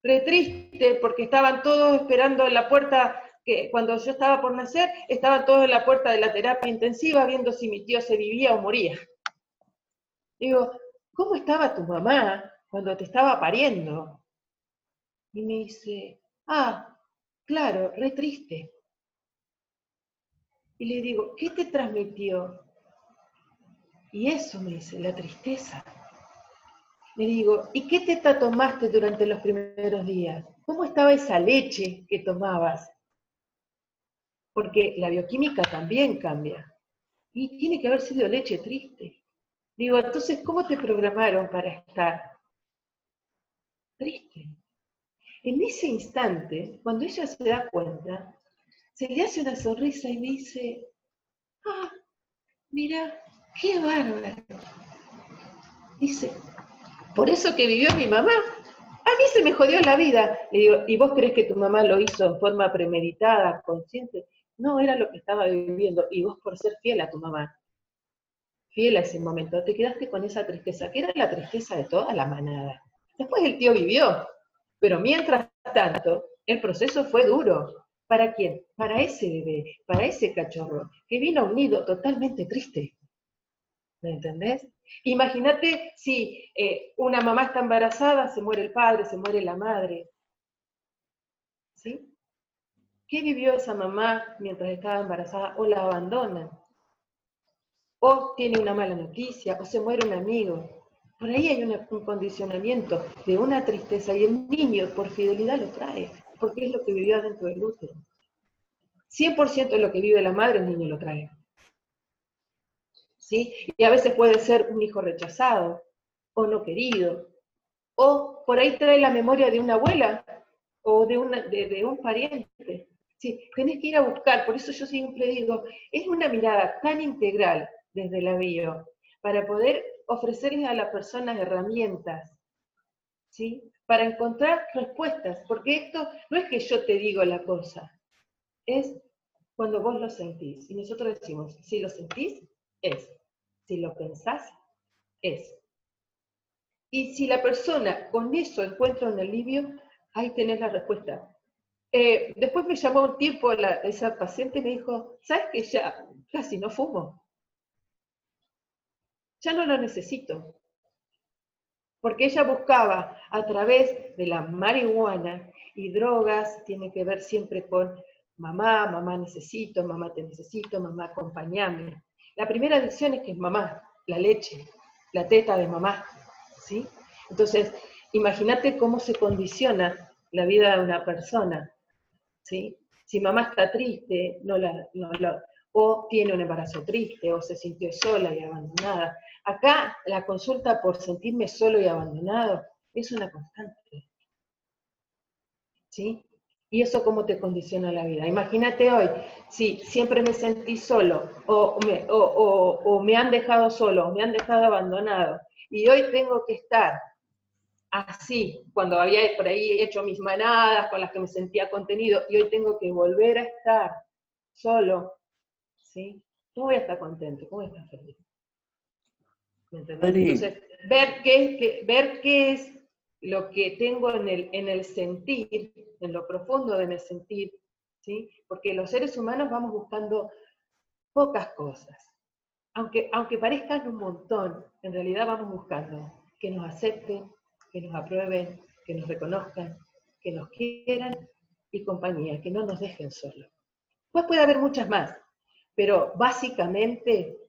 re triste, porque estaban todos esperando en la puerta, que cuando yo estaba por nacer, estaban todos en la puerta de la terapia intensiva viendo si mi tío se vivía o moría. Digo, ¿cómo estaba tu mamá cuando te estaba pariendo? Y me dice, ah, claro, re triste. Y le digo, ¿qué te transmitió? Y eso me dice, la tristeza. Le digo, ¿y qué teta tomaste durante los primeros días? ¿Cómo estaba esa leche que tomabas? Porque la bioquímica también cambia. Y tiene que haber sido leche triste. Digo, entonces, ¿cómo te programaron para estar triste? En ese instante, cuando ella se da cuenta, se le hace una sonrisa y me dice, ah, mira, qué bárbaro. Dice, por eso que vivió mi mamá. A mí se me jodió la vida. Le digo, ¿y vos crees que tu mamá lo hizo en forma premeditada, consciente? No, era lo que estaba viviendo. Y vos por ser fiel a tu mamá. Fiel a ese momento, te quedaste con esa tristeza, que era la tristeza de toda la manada. Después el tío vivió, pero mientras tanto, el proceso fue duro. ¿Para quién? Para ese bebé, para ese cachorro, que vino a un nido totalmente triste. ¿Me entendés? Imagínate si eh, una mamá está embarazada, se muere el padre, se muere la madre. ¿Sí? ¿Qué vivió esa mamá mientras estaba embarazada? O la abandonan. O tiene una mala noticia, o se muere un amigo. Por ahí hay un condicionamiento de una tristeza y el niño por fidelidad lo trae, porque es lo que vivió dentro del útero. 100% de lo que vive la madre el niño lo trae. ¿Sí? Y a veces puede ser un hijo rechazado o no querido, o por ahí trae la memoria de una abuela o de, una, de, un pariente. Sí, tenés que ir a buscar, por eso yo siempre digo, es una mirada tan integral desde la bio, para poder ofrecerles a las personas herramientas, ¿sí? Para encontrar respuestas, porque esto no es que yo te digo la cosa, es cuando vos lo sentís. Y nosotros decimos, si lo sentís, es. Si lo pensás, es. Y si la persona con eso encuentra un alivio, ahí tenés la respuesta. Eh, después me llamó un tiempo esa paciente me dijo, ¿sabes que ya casi no fumo? Ya no lo necesito. Porque ella buscaba a través de la marihuana y drogas, tiene que ver siempre con mamá, mamá necesito, mamá te necesito, mamá acompañame. La primera adicción es que es mamá, la leche, la teta de mamá, ¿sí? Entonces, imagínate cómo se condiciona la vida de una persona, ¿sí? Si mamá está triste, no la, o tiene un embarazo triste, o se sintió sola y abandonada. Acá la consulta por sentirme solo y abandonado es una constante. ¿Sí? ¿Y eso cómo te condiciona la vida? Imagínate hoy, si siempre me sentí solo, o me, han dejado solo, o me han dejado abandonado, y hoy tengo que estar así, cuando había por ahí hecho mis manadas con las que me sentía contenido, y hoy tengo que volver a estar solo, ¿sí? ¿Cómo voy a estar contento? ¿Cómo voy a estar feliz? ¿Me Entonces, ver qué, ver qué es lo que tengo en el, en el sentir, en lo profundo de mi sentir, ¿sí? Porque los seres humanos vamos buscando pocas cosas. Aunque, aunque parezcan un montón, en realidad vamos buscando que nos acepten, que nos aprueben, que nos reconozcan, que nos quieran y compañía, que no nos dejen solos. Pues puede haber muchas más, pero básicamente,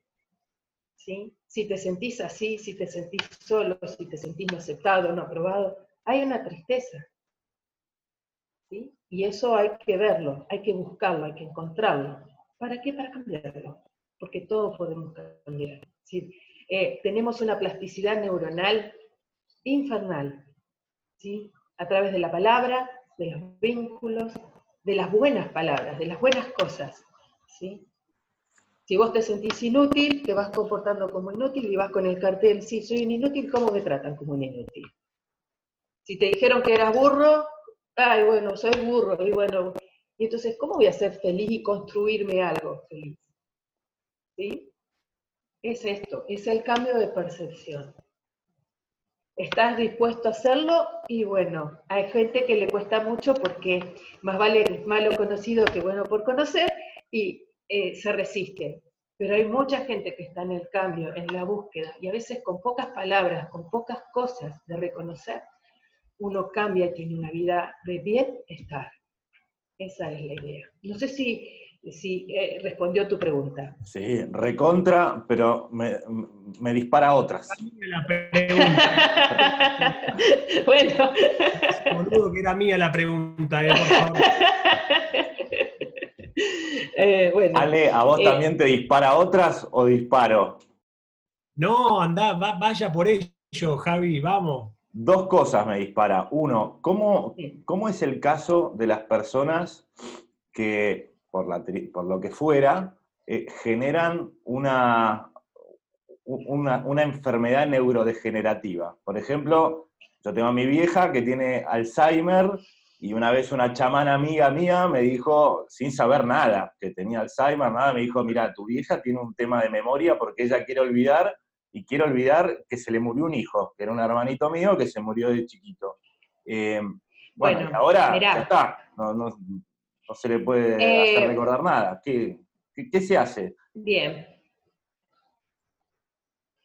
¿sí? Si te sentís así, si te sentís solo, si te sentís no aceptado, no aprobado, hay una tristeza. ¿sí? Y eso hay que verlo, hay que buscarlo, hay que encontrarlo. ¿Para qué? Para cambiarlo. Porque todos podemos cambiar. Eh, tenemos una plasticidad neuronal infernal, ¿sí? a través de la palabra, de los vínculos, de las buenas palabras, de las buenas cosas. ¿sí? Si vos te sentís inútil, te vas comportando como inútil y vas con el cartel, sí, soy un inútil, ¿cómo me tratan como un inútil? Si te dijeron que eras burro, ay, bueno, soy burro, y bueno, y entonces, ¿cómo voy a ser feliz y construirme algo feliz? ¿Sí? Es esto, es el cambio de percepción. ¿Estás dispuesto a hacerlo? Y bueno, hay gente que le cuesta mucho porque más vale malo conocido que bueno por conocer, y eh, se resiste. Pero hay mucha gente que está en el cambio, en la búsqueda, y a veces con pocas palabras, con pocas cosas de reconocer, uno cambia y tiene una vida de bienestar. Esa es la idea. No sé si, si eh, respondió tu pregunta. Sí, recontra, pero me, me dispara otras. La pregunta. [LAUGHS] bueno. Boludo que era mía la pregunta, eh, por favor. [LAUGHS] Eh, Ale, ¿a vos eh, también te dispara otras o disparo? No, anda, vaya por ello, Javi, vamos. Dos cosas me dispara. Uno, ¿cómo, cómo es el caso de las personas que, por, por lo que fuera, eh, generan una, una, una, enfermedad neurodegenerativa? Por ejemplo, yo tengo a mi vieja que tiene Alzheimer Y una vez una chamana amiga mía me dijo, sin saber nada, que tenía Alzheimer, nada, me dijo, mira, tu vieja tiene un tema de memoria porque ella quiere olvidar y quiere olvidar que se le murió un hijo, que era un hermanito mío que se murió de chiquito. Eh, bueno, ahora ya está, no, se le puede hacer eh, recordar nada. ¿Qué, qué, se hace? Bien.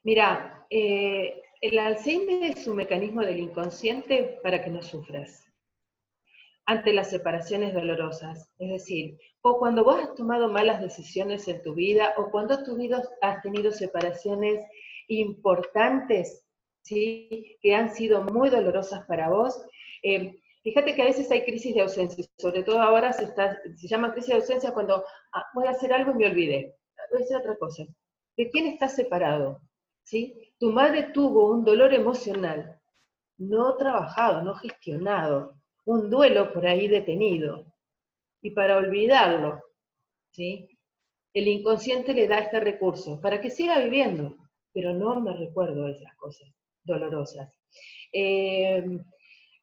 Mira, eh, el Alzheimer es un mecanismo del inconsciente para que no sufras ante las separaciones dolorosas. Es decir, o cuando vos has tomado malas decisiones en tu vida, o cuando has tenido separaciones importantes, ¿sí? que han sido muy dolorosas para vos. Eh, fíjate que a veces hay crisis de ausencia, sobre todo ahora se, está, llama crisis de ausencia cuando ah, voy a hacer algo y me olvidé. Voy a hacer otra cosa. ¿De quién estás separado? ¿Sí? Tu madre tuvo un dolor emocional no trabajado, no gestionado, un duelo por ahí detenido. Y para olvidarlo, ¿sí? el inconsciente le da este recurso para que siga viviendo pero no me recuerdo esas cosas dolorosas. Eh,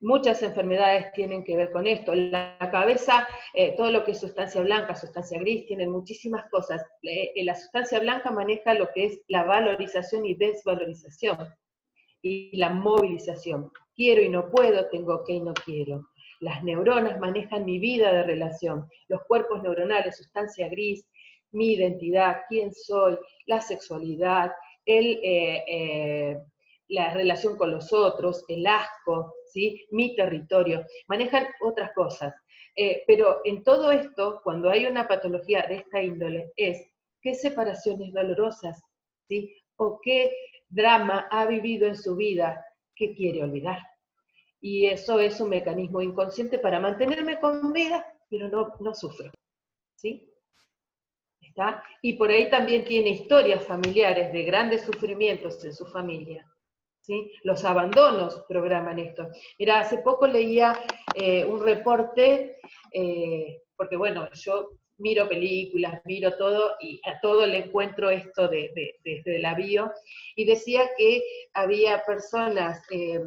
muchas enfermedades tienen que ver con esto. La cabeza, eh, todo lo que es sustancia blanca, sustancia gris, tienen muchísimas cosas. Eh, la sustancia blanca maneja lo que es la valorización y desvalorización y la movilización. Quiero y no puedo, tengo que y no quiero. Las neuronas manejan mi vida de relación, los cuerpos neuronales, sustancia gris, mi identidad, quién soy, la sexualidad, el, eh, eh, la relación con los otros, el asco, ¿sí? mi territorio, manejan otras cosas. Eh, pero en todo esto, cuando hay una patología de esta índole, es qué separaciones dolorosas, ¿sí? o qué drama ha vivido en su vida que quiere olvidar. Y eso es un mecanismo inconsciente para mantenerme con vida, pero no, no sufro. ¿sí? Y por ahí también tiene historias familiares de grandes sufrimientos en su familia. ¿sí? Los abandonos programan esto. Mira, hace poco leía eh, un reporte, eh, porque bueno, yo miro películas, miro todo y a todo le encuentro esto desde de, la bio, y decía que había personas eh,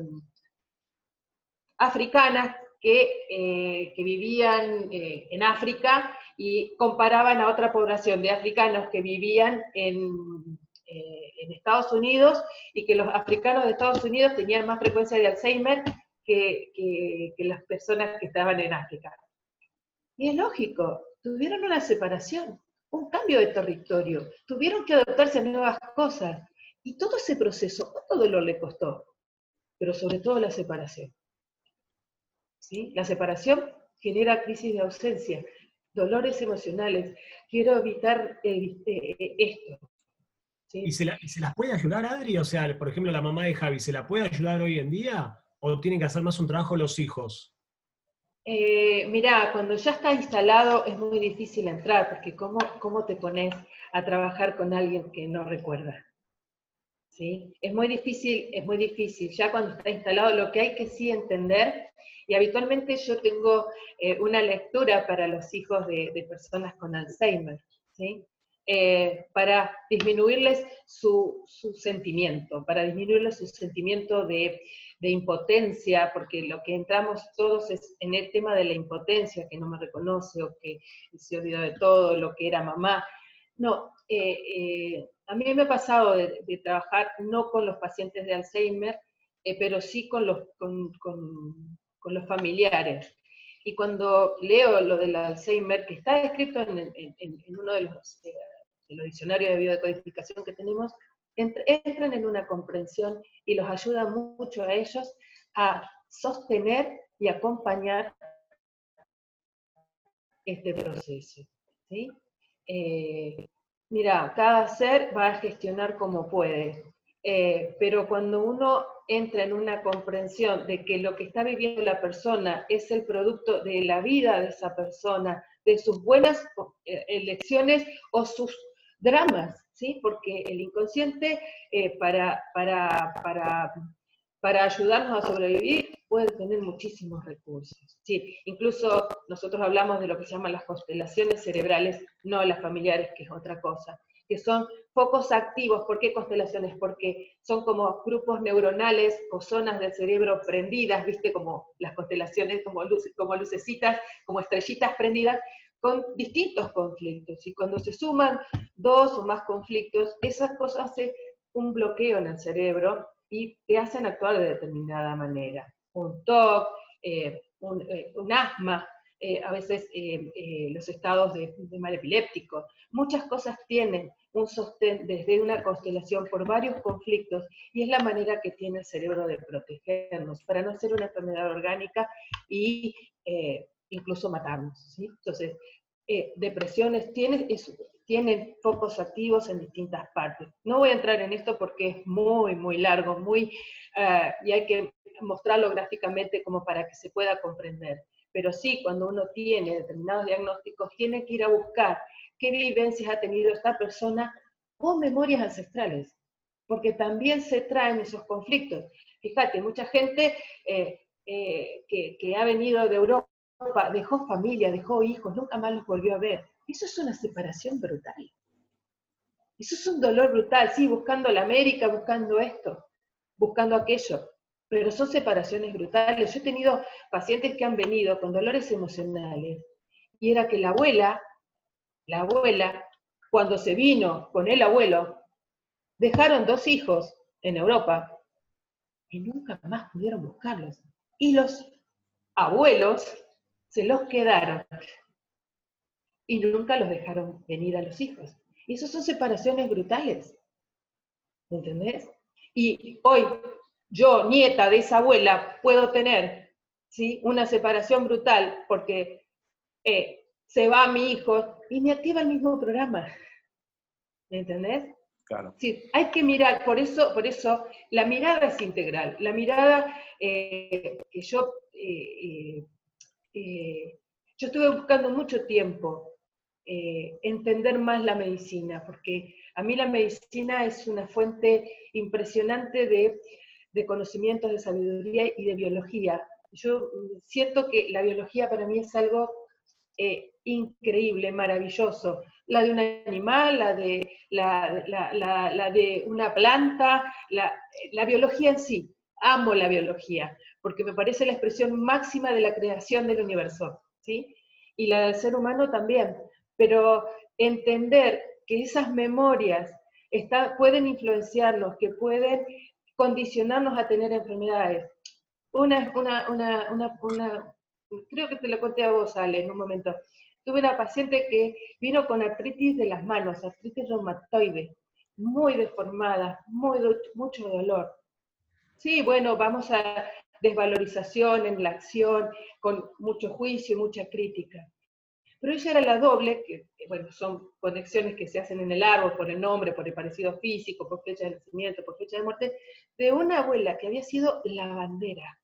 africanas que, que vivían en África y comparaban a otra población de africanos que vivían en, eh, en, Estados Unidos y que los africanos de Estados Unidos tenían más frecuencia de Alzheimer que, que, las personas que estaban en África. Y es lógico, tuvieron una separación, un cambio de territorio, tuvieron que adaptarse a nuevas cosas. Y todo ese proceso, ¿cuánto dolor le costó? Pero sobre todo la separación. ¿Sí? La separación genera crisis de ausencia, dolores emocionales. Quiero evitar eh, eh, esto. ¿Y, se las puede ayudar, Adri? O sea, por ejemplo, la mamá de Javi, ¿se la puede ayudar hoy en día? ¿O tienen que hacer más un trabajo los hijos? Eh, mirá, cuando ya está instalado es muy difícil entrar, porque ¿cómo, ¿cómo te pones a trabajar con alguien que no recuerda? ¿Sí? Es muy difícil, es muy difícil. Ya cuando está instalado, lo que hay que sí entender y habitualmente yo tengo eh, una lectura para los hijos de, personas con Alzheimer, ¿sí? Eh, para disminuirles su, sentimiento, para disminuirles su sentimiento de, impotencia, porque lo que entramos todos es en el tema de la impotencia, que no me reconoce o que se olvidó de todo, lo que era mamá. No, eh, a mí me ha pasado de, trabajar no con los pacientes de Alzheimer, pero sí con, los, con, con los familiares. Y cuando leo lo del Alzheimer, que está escrito en, uno de los, diccionarios de biodecodificación que tenemos, entran en una comprensión y los ayuda mucho a ellos a sostener y acompañar este proceso. Eh, mira, cada ser va a gestionar como puede, eh, pero cuando uno entra en una comprensión de que lo que está viviendo la persona es el producto de la vida de esa persona, de sus buenas eh, elecciones o sus dramas, ¿sí? Porque el inconsciente eh, para, para, para, para ayudarnos a sobrevivir puede tener muchísimos recursos. ¿sí? Incluso nosotros hablamos de lo que se llaman las constelaciones cerebrales, no las familiares, que es otra cosa. que son focos activos. ¿Por qué constelaciones? Porque son como grupos neuronales o zonas del cerebro prendidas, viste, como las constelaciones, como, como lucecitas, como estrellitas prendidas, con distintos conflictos. Y cuando se suman dos o más conflictos, esas cosas hacen un bloqueo en el cerebro y te hacen actuar de determinada manera. Un TOC, eh, eh, un, asma, eh, a veces los estados de, mal epiléptico. Muchas cosas tienen un sostén desde una constelación por varios conflictos y es la manera que tiene el cerebro de protegernos para no ser una enfermedad orgánica y incluso matarnos. Entonces, depresiones tienen, focos activos en distintas partes. No voy a entrar en esto porque es muy, muy largo, muy, y hay que mostrarlo gráficamente como para que se pueda comprender. Pero sí, cuando uno tiene determinados diagnósticos, tiene que ir a buscar qué vivencias ha tenido esta persona o memorias ancestrales, porque también se traen esos conflictos. Fíjate, mucha gente eh, eh, que, que ha venido de Europa dejó familia, dejó hijos, nunca más los volvió a ver. Eso es una separación brutal. Eso es un dolor brutal, sí, buscando la América, buscando esto, buscando aquello pero son separaciones brutales. Yo he tenido pacientes que han venido con dolores emocionales y era que la abuela, la abuela, cuando se vino con el abuelo, dejaron dos hijos en Europa y nunca más pudieron buscarlos. Y los abuelos se los quedaron y nunca los dejaron venir a los hijos. Y esas son separaciones brutales. ¿Entendés? Y hoy yo, nieta de esa abuela, puedo tener ¿sí? una separación brutal porque eh, se va mi hijo y me activa el mismo programa. ¿Me entendés? Claro. Sí, hay que mirar, por eso, por eso la mirada es integral. La mirada eh, que yo, eh, yo estuve buscando mucho tiempo entender más la medicina, porque a mí la medicina es una fuente impresionante de de conocimientos, de sabiduría y de biología. Yo siento que la biología para mí es algo eh, increíble, maravilloso. La de un animal, la de, la, de una planta, la, biología en sí. Amo la biología, porque me parece la expresión máxima de la creación del universo, ¿sí? Y la del ser humano también. Pero entender que esas memorias pueden influenciarnos, que pueden condicionarnos a tener enfermedades. Una, una, una, una, creo que te lo conté a vos, Ale, en un momento. Tuve una paciente que vino con artritis de las manos, artritis reumatoide, muy deformada, muy, mucho dolor. Sí, bueno, vamos a desvalorización en la acción, con mucho juicio y mucha crítica. Pero ella era la doble, que bueno, son conexiones que se hacen en el árbol por el nombre, por el parecido físico, por fecha de nacimiento, por fecha de muerte, de una abuela que había sido la bandera.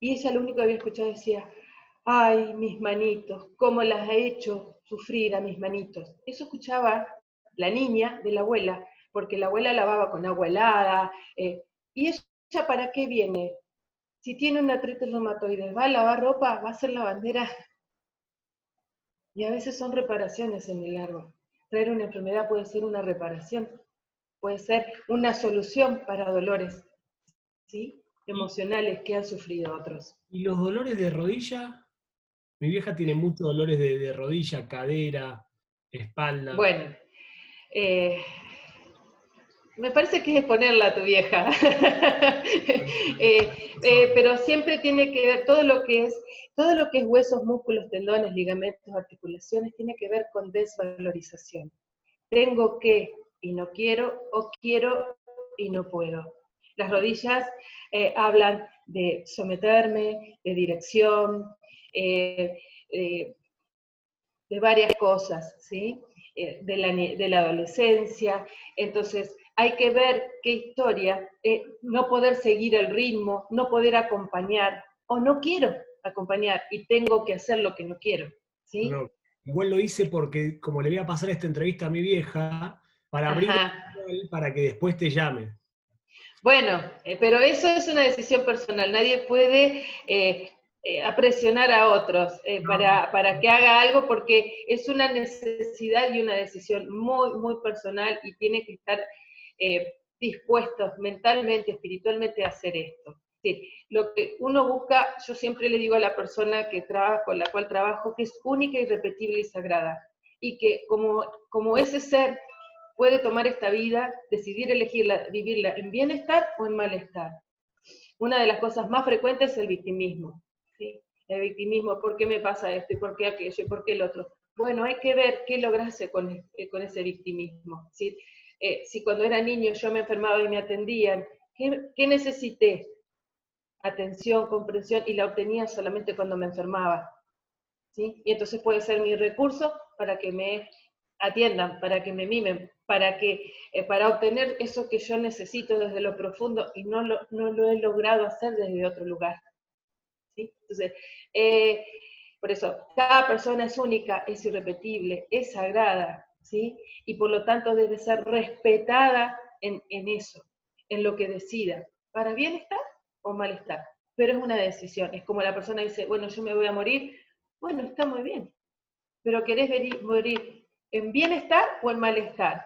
Y ella lo único que había escuchado decía, ay, mis manitos, cómo las ha hecho sufrir a mis manitos. Eso escuchaba la niña de la abuela, porque la abuela lavaba con agua helada. Eh, ¿Y ella para qué viene? Si tiene una artritis reumatoide, va a lavar ropa, va a hacer la bandera. Y a veces son reparaciones en el árbol. Traer una enfermedad puede ser una reparación, puede ser una solución para dolores ¿sí? emocionales que han sufrido otros. ¿Y los dolores de rodilla? Mi vieja tiene muchos dolores de, rodilla, cadera, espalda. Bueno, eh, me parece que es ponerla a tu vieja. [LAUGHS] Eh, eh, pero siempre tiene que ver todo lo que es, todo lo que es huesos, músculos, tendones, ligamentos, articulaciones, tiene que ver con desvalorización. Tengo que y no quiero, o quiero y no puedo. Las rodillas eh, hablan de someterme, de dirección, de varias cosas, ¿sí? De la, de la adolescencia. Entonces, hay que ver qué historia, eh, no poder seguir el ritmo, no poder acompañar, o no quiero acompañar y tengo que hacer lo que no quiero. ¿sí? igual lo hice porque, como le voy a pasar esta entrevista a mi vieja, para abrir para que después te llame. Bueno, eh, pero eso es una decisión personal. Nadie puede eh, eh, a presionar a otros eh, para, para, que haga algo porque es una necesidad y una decisión muy, muy personal y tiene que estar eh, dispuestos mentalmente, espiritualmente a hacer esto. Sí, lo que uno busca, yo siempre le digo a la persona que trabaja, con la cual trabajo, que es única, irrepetible y sagrada. Y que como, como ese ser puede tomar esta vida, decidir elegirla, vivirla en bienestar o en malestar. Una de las cosas más frecuentes es el victimismo. El victimismo, ¿por qué me pasa esto? ¿Y por qué aquello? ¿Y por qué el otro? Bueno, hay que ver qué lograste con, eh, con ese victimismo. ¿sí? Eh, si cuando era niño yo me enfermaba y me atendían, ¿qué, necesité? Atención, comprensión, y la obtenía solamente cuando me enfermaba. ¿sí? Y entonces puede ser mi recurso para que me atiendan, para que me mimen, para, que, eh, para obtener eso que yo necesito desde lo profundo y no lo, no lo he logrado hacer desde otro lugar. Entonces, eh, por eso, cada persona es única, es irrepetible, es sagrada, Y por lo tanto debe ser respetada en, eso, en lo que decida, para bienestar o malestar. Pero es una decisión, es como la persona dice, bueno, yo me voy a morir, bueno, está muy bien, pero ¿querés morir en bienestar o en malestar?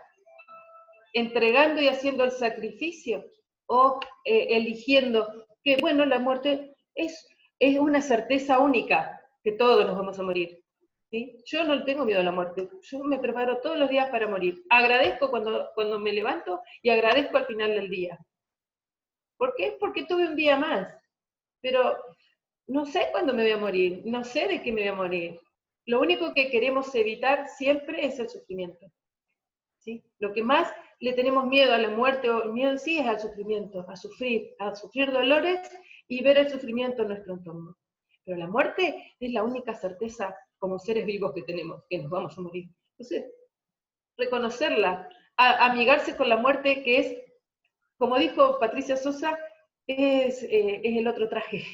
Entregando y haciendo el sacrificio o eh, eligiendo que, bueno, la muerte es es una certeza única que todos nos vamos a morir. ¿Sí? Yo no tengo miedo a la muerte, yo me preparo todos los días para morir. Agradezco cuando, cuando me levanto y agradezco al final del día. ¿Por qué? Porque tuve un día más. Pero no sé cuándo me voy a morir, no sé de qué me voy a morir. Lo único que queremos evitar siempre es el sufrimiento. ¿sí? Lo que más le tenemos miedo a la muerte o miedo en sí es al sufrimiento, a sufrir, a sufrir dolores y ver el sufrimiento en nuestro entorno. Pero la muerte es la única certeza como seres vivos que tenemos, que nos vamos a morir. Entonces, reconocerla, amigarse con la muerte, que es, como dijo Patricia Sosa, es, eh, es el otro traje.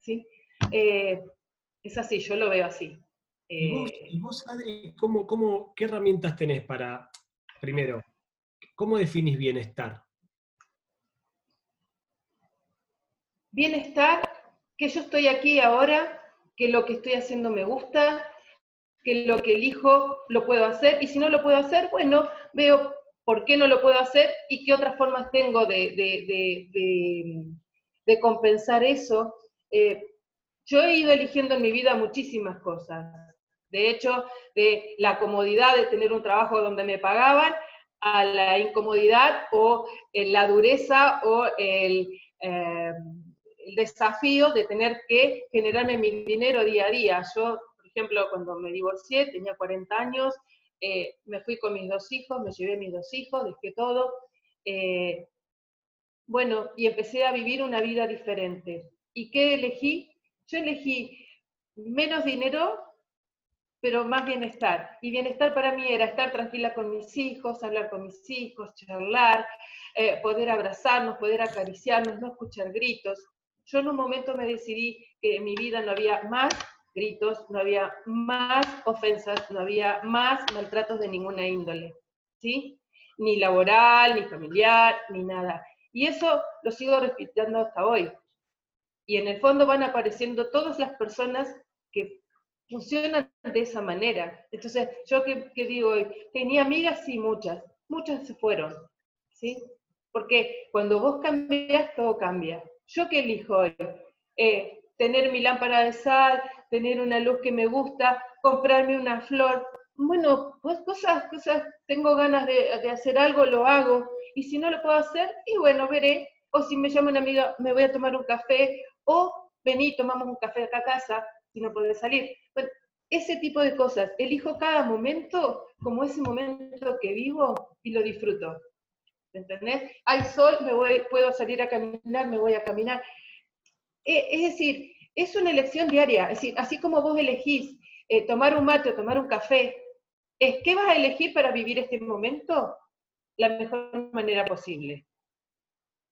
¿sí? Eh, es así, yo lo veo así. ¿Y vos, y vos Adri, ¿cómo, cómo, qué herramientas tenés para, primero, cómo definís bienestar? bienestar, que yo estoy aquí ahora, que lo que estoy haciendo me gusta, que lo que elijo lo puedo hacer, y si no lo puedo hacer, bueno, veo por qué no lo puedo hacer y qué otras formas tengo de, de, compensar eso. Eh, yo he ido eligiendo en mi vida muchísimas cosas. De hecho, de la comodidad de tener un trabajo donde me pagaban, a la incomodidad o la dureza o el, eh, el desafío de tener que generarme mi dinero día a día. Yo, ejemplo, cuando me divorcié, tenía 40 años, eh, me fui con mis dos hijos, me llevé mis dos hijos, dejé todo. Eh, bueno, y empecé a vivir una vida diferente. ¿Y qué elegí? Yo elegí menos dinero, pero más bienestar. Y bienestar para mí era estar tranquila con mis hijos, hablar con mis hijos, charlar, eh, poder abrazarnos, poder acariciarnos, no escuchar gritos yo en un momento me decidí que en mi vida no había más gritos, no había más ofensas, no había más maltratos de ninguna índole, ¿sí? Ni laboral, ni familiar, ni nada. Y eso lo sigo repitiendo hasta hoy. Y en el fondo van apareciendo todas las personas que funcionan de esa manera. Entonces, yo que, digo hoy, tenía amigas, sí, muchas, muchas se fueron, ¿sí? Porque cuando vos cambias, todo cambia. ¿Yo qué elijo hoy? Eh, tener mi lámpara de sal, tener una luz que me gusta, comprarme una flor. Bueno, pues cosas, cosas, tengo ganas de, hacer algo, lo hago. Y si no lo puedo hacer, y bueno, veré. O si me llama una amiga, me voy a tomar un café. O vení, tomamos un café acá a casa, si no puedo salir. Bueno, ese tipo de cosas. Elijo cada momento como ese momento que vivo y lo disfruto. ¿entendés? Hay sol, me voy, puedo salir a caminar, me voy a caminar. E, es decir, es una elección diaria, es decir, así como vos elegís eh, tomar un mate o tomar un café, es qué vas a elegir para vivir este momento la mejor manera posible.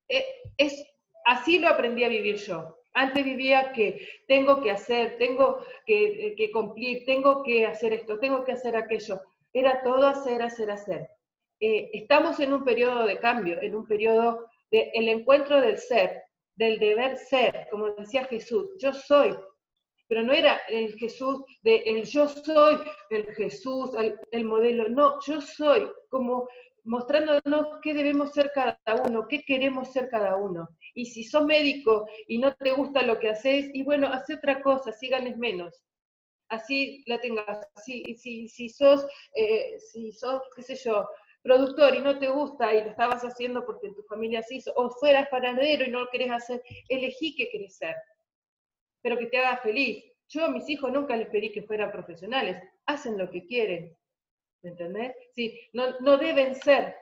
E, es, así lo aprendí a vivir yo. Antes vivía que tengo que hacer, tengo que, que cumplir, tengo que hacer esto, tengo que hacer aquello. Era todo hacer, hacer, hacer. Eh, estamos en un periodo de cambio, en un periodo del encuentro del ser, del deber ser, como decía Jesús, yo soy, pero no era el Jesús de el yo soy el Jesús, el, modelo, no, yo soy como mostrándonos qué debemos ser cada uno, qué queremos ser cada uno. Y si sos médico y no te gusta lo que haces, y bueno, hace otra cosa, así ganes menos. Así la tengas. Si, si, si sos, eh, si sos, qué sé yo, productor y no te gusta y lo estabas haciendo porque tu familia se hizo, o fueras panadero y no lo querés hacer, elegí qué querés ser pero que te haga feliz. Yo a mis hijos nunca les pedí que fueran profesionales, hacen lo que quieren, ¿me entendés? Sí, no, no deben ser,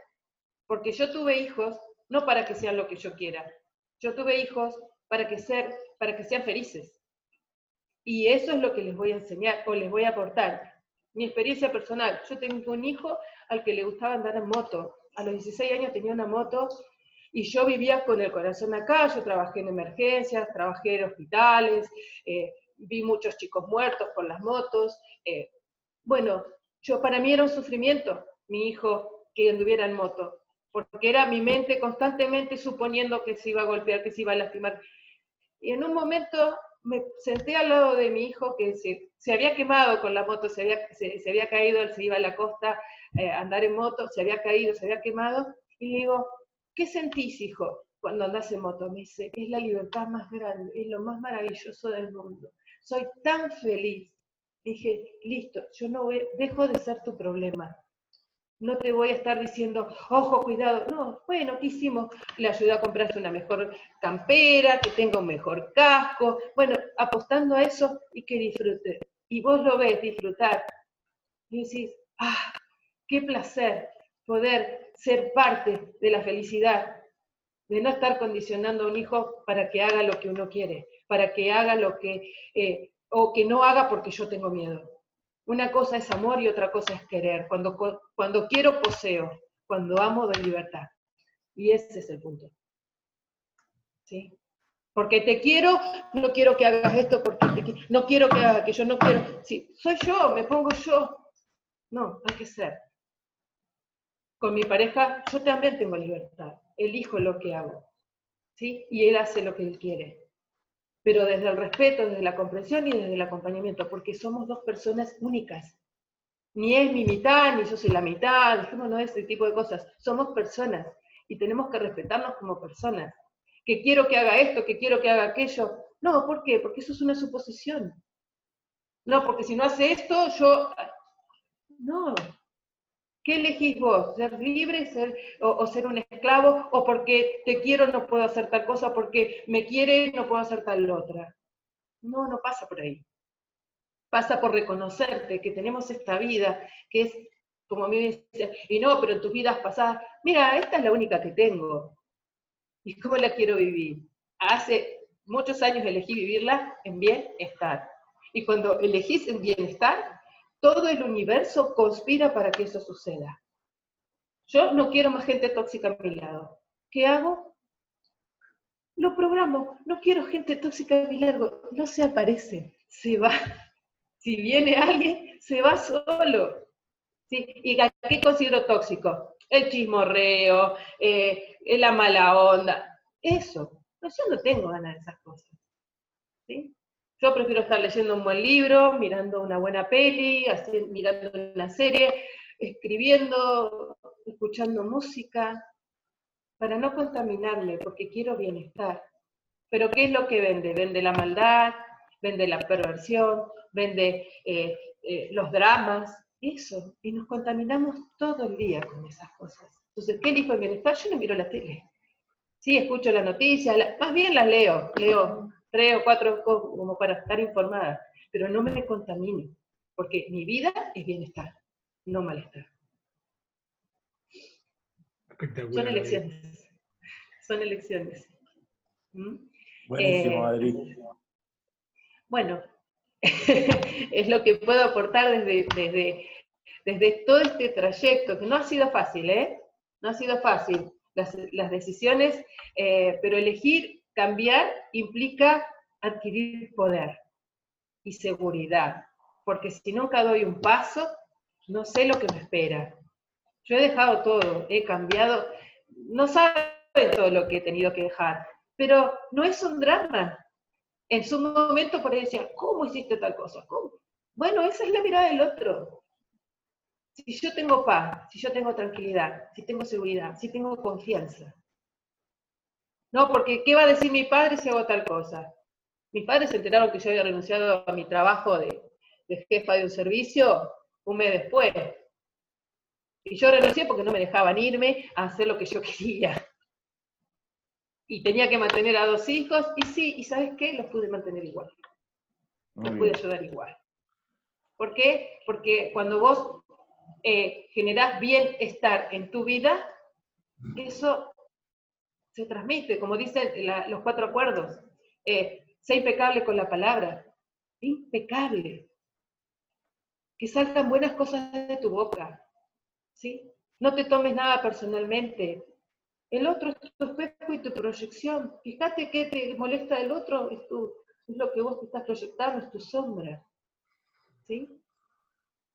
porque yo tuve hijos no para que sean lo que yo quiera, yo tuve hijos para que, ser, para que sean felices. Y eso es lo que les voy a enseñar o les voy a aportar. Mi experiencia personal, yo tengo un hijo al que le gustaba andar en moto. A los 16 años tenía una moto y yo vivía con el corazón acá, yo trabajé en emergencias, trabajé en hospitales, eh, vi muchos chicos muertos por las motos. Eh, bueno, yo para mí era un sufrimiento mi hijo que anduviera en moto, porque era mi mente constantemente suponiendo que se iba a golpear, que se iba a lastimar. Y en un momento me senté al lado de mi hijo que se, se había quemado con la moto, se había, se, había caído, él se iba a la costa eh, a andar en moto, se había caído, se había quemado, y digo, ¿qué sentís, hijo, cuando andás en moto? Me dice, es la libertad más grande, es lo más maravilloso del mundo. Soy tan feliz. Dije, listo, yo no voy, dejo de ser tu problema. No te voy a estar diciendo, ojo, cuidado. No, bueno, ¿qué hicimos? Le ayudé a comprarse una mejor campera, que tenga un mejor casco. Bueno, apostando a eso y que disfrute. Y vos lo ves disfrutar. Y decís, ah, qué placer poder ser parte de la felicidad, de no estar condicionando a un hijo para que haga lo que uno quiere, para que haga lo que, eh, o que no haga porque yo tengo miedo. Una cosa es amor y otra cosa es querer. Cuando, cuando quiero, poseo. Cuando amo, doy libertad. Y ese es el punto. ¿Sí? Porque te quiero, no quiero que hagas esto, porque no quiero que hagas que yo no quiero. Sí, soy yo, me pongo yo. No, hay que ser. Con mi pareja yo también tengo libertad, elijo lo que hago, ¿sí? Y él hace lo que él quiere. Pero desde el respeto, desde la comprensión y desde el acompañamiento, porque somos dos personas únicas. Ni es mi mitad, ni yo soy la mitad, dejémonos ese tipo de cosas. Somos personas y tenemos que respetarnos como personas. Que quiero que haga esto, que quiero que haga aquello. No, ¿por qué? Porque eso es una suposición. No, porque si no hace esto, yo... No, ¿Qué elegís vos? ¿Ser libre o, ser un esclavo? ¿O porque te quiero no puedo hacer tal cosa? ¿Porque me quiere no puedo hacer tal otra? No, no pasa por ahí. Pasa por reconocerte que tenemos esta vida, que es, como a mí me dicen, y no, pero en tus vidas pasadas, mira, esta es la única que tengo. ¿Y cómo la quiero vivir? Hace muchos años elegí vivirla en bienestar. Y cuando elegís en bienestar, todo el universo conspira para que eso suceda. Yo no quiero más gente tóxica a mi lado. ¿Qué hago? Lo programo. No quiero gente tóxica a mi lado. No se aparece. Se va. [LAUGHS] Si viene alguien, se va solo. ¿Y a qué considero tóxico? El chismorreo, eh, la mala onda. Eso. yo no tengo ganas de esas cosas. Yo prefiero estar leyendo un buen libro, mirando una buena peli, mirando una serie, escribiendo, escuchando música, para no contaminarme, porque quiero bienestar. Pero ¿qué es lo que vende? Vende la maldad, vende la perversión, vende eh, eh, los dramas, eso. Y nos contaminamos todo el día con esas cosas. Entonces, ¿qué elijo el bienestar? Yo no miro la tele. Sí, escucho las noticias, más bien las leo, leo tres o cuatro como para estar informada, pero no me contamino, porque mi vida es bienestar, no malestar. Son elecciones. Son elecciones. ¿Mm? Buenísimo, eh, Adri. Bueno, [LAUGHS] es lo que puedo aportar desde, desde, desde todo este trayecto, que no ha sido fácil, ¿eh? No ha sido fácil. Las, las decisiones, eh, pero elegir Cambiar implica adquirir poder y seguridad, porque si nunca doy un paso, no sé lo que me espera. Yo he dejado todo, he cambiado, no saben todo lo que he tenido que dejar, pero no es un drama. En su momento por ahí decía, ¿cómo hiciste tal cosa? ¿Cómo? Bueno, esa es la mirada del otro. Si yo tengo paz, si yo tengo tranquilidad, si tengo seguridad, si tengo confianza. No, porque ¿qué va a decir mi padre si hago tal cosa? Mis padres se enteraron que yo había renunciado a mi trabajo de, de jefa de un servicio un mes después. Y yo renuncié porque no me dejaban irme a hacer lo que yo [LAUGHS] quería. Y tenía que mantener a dos hijos, y sí, ¿y sabes qué? Los pude mantener igual. los pude ayudar igual. ¿Por qué? Porque cuando vos eh, generás bienestar en tu vida, eso se transmite, como dicen los cuatro acuerdos. Eh, sea impecable con la palabra. Impecable. Que salgan buenas cosas de tu boca. ¿sí? No te tomes nada personalmente. El otro es tu espejo y tu proyección. Fíjate qué te molesta del otro, es, es lo que vos te estás proyectando, es tu sombra. ¿Sí?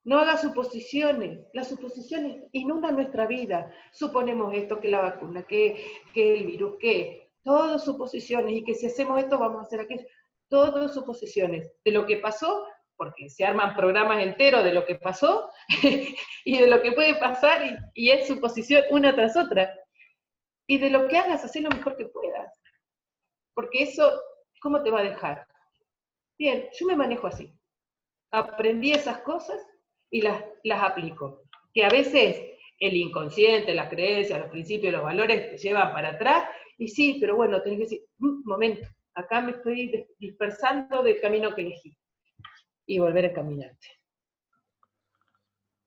No hagas suposiciones. Las suposiciones inundan nuestra vida. Suponemos esto, que la vacuna, que, que el virus, que todas suposiciones, y que si hacemos esto vamos a hacer aquello. Todas suposiciones. De lo que pasó, porque se arman programas enteros de lo que pasó [LAUGHS] y de lo que puede pasar, y, es suposición una tras otra. Y de lo que hagas, hacer lo mejor que puedas. Porque eso, ¿cómo te va a dejar? Bien, yo me manejo así. Aprendí esas cosas y las, las aplico. Que a veces el inconsciente, las creencias, los principios, los valores te llevan para atrás, y sí, pero bueno, tenés que decir, un momento, acá me estoy dispersando del camino que elegí, y volver a caminarte.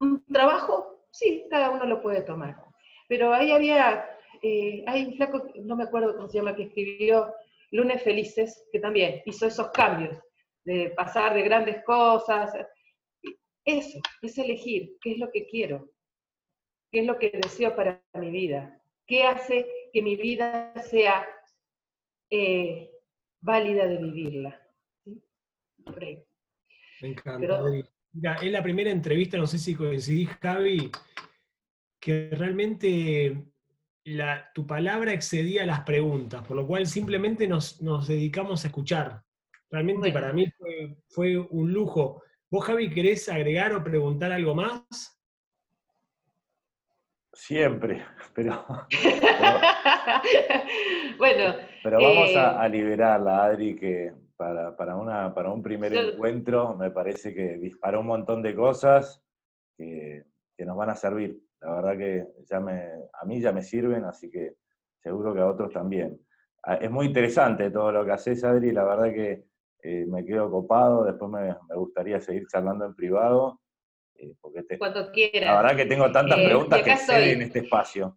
¿Un trabajo? Sí, cada uno lo puede tomar. Pero ahí había, eh, hay un flaco, no me acuerdo cómo se llama, que escribió Lunes Felices, que también hizo esos cambios, de pasar de grandes cosas, eso, es elegir qué es lo que quiero, qué es lo que deseo para mi vida, qué hace que mi vida sea eh, válida de vivirla. Me encanta. Mira, es la primera entrevista, no sé si coincidís, Javi, que realmente tu palabra excedía las preguntas, por lo cual simplemente nos, dedicamos a escuchar. Realmente para mí fue, fue un lujo ¿Vos, Javi, querés agregar o preguntar algo más? Siempre, pero. [LAUGHS] bueno. Pero vamos eh, a, liberarla, Adri, que para, una, para un primer encuentro me parece que disparó un montón de cosas que, nos van a servir. La verdad que ya me, a mí ya me sirven, así que seguro que a otros también. Ah, es muy interesante todo lo que haces, Adri, la verdad que eh, me quedo copado, después me, gustaría seguir charlando en privado. Eh, porque Cuando quieras. La verdad que tengo tantas eh, preguntas que sé en este espacio.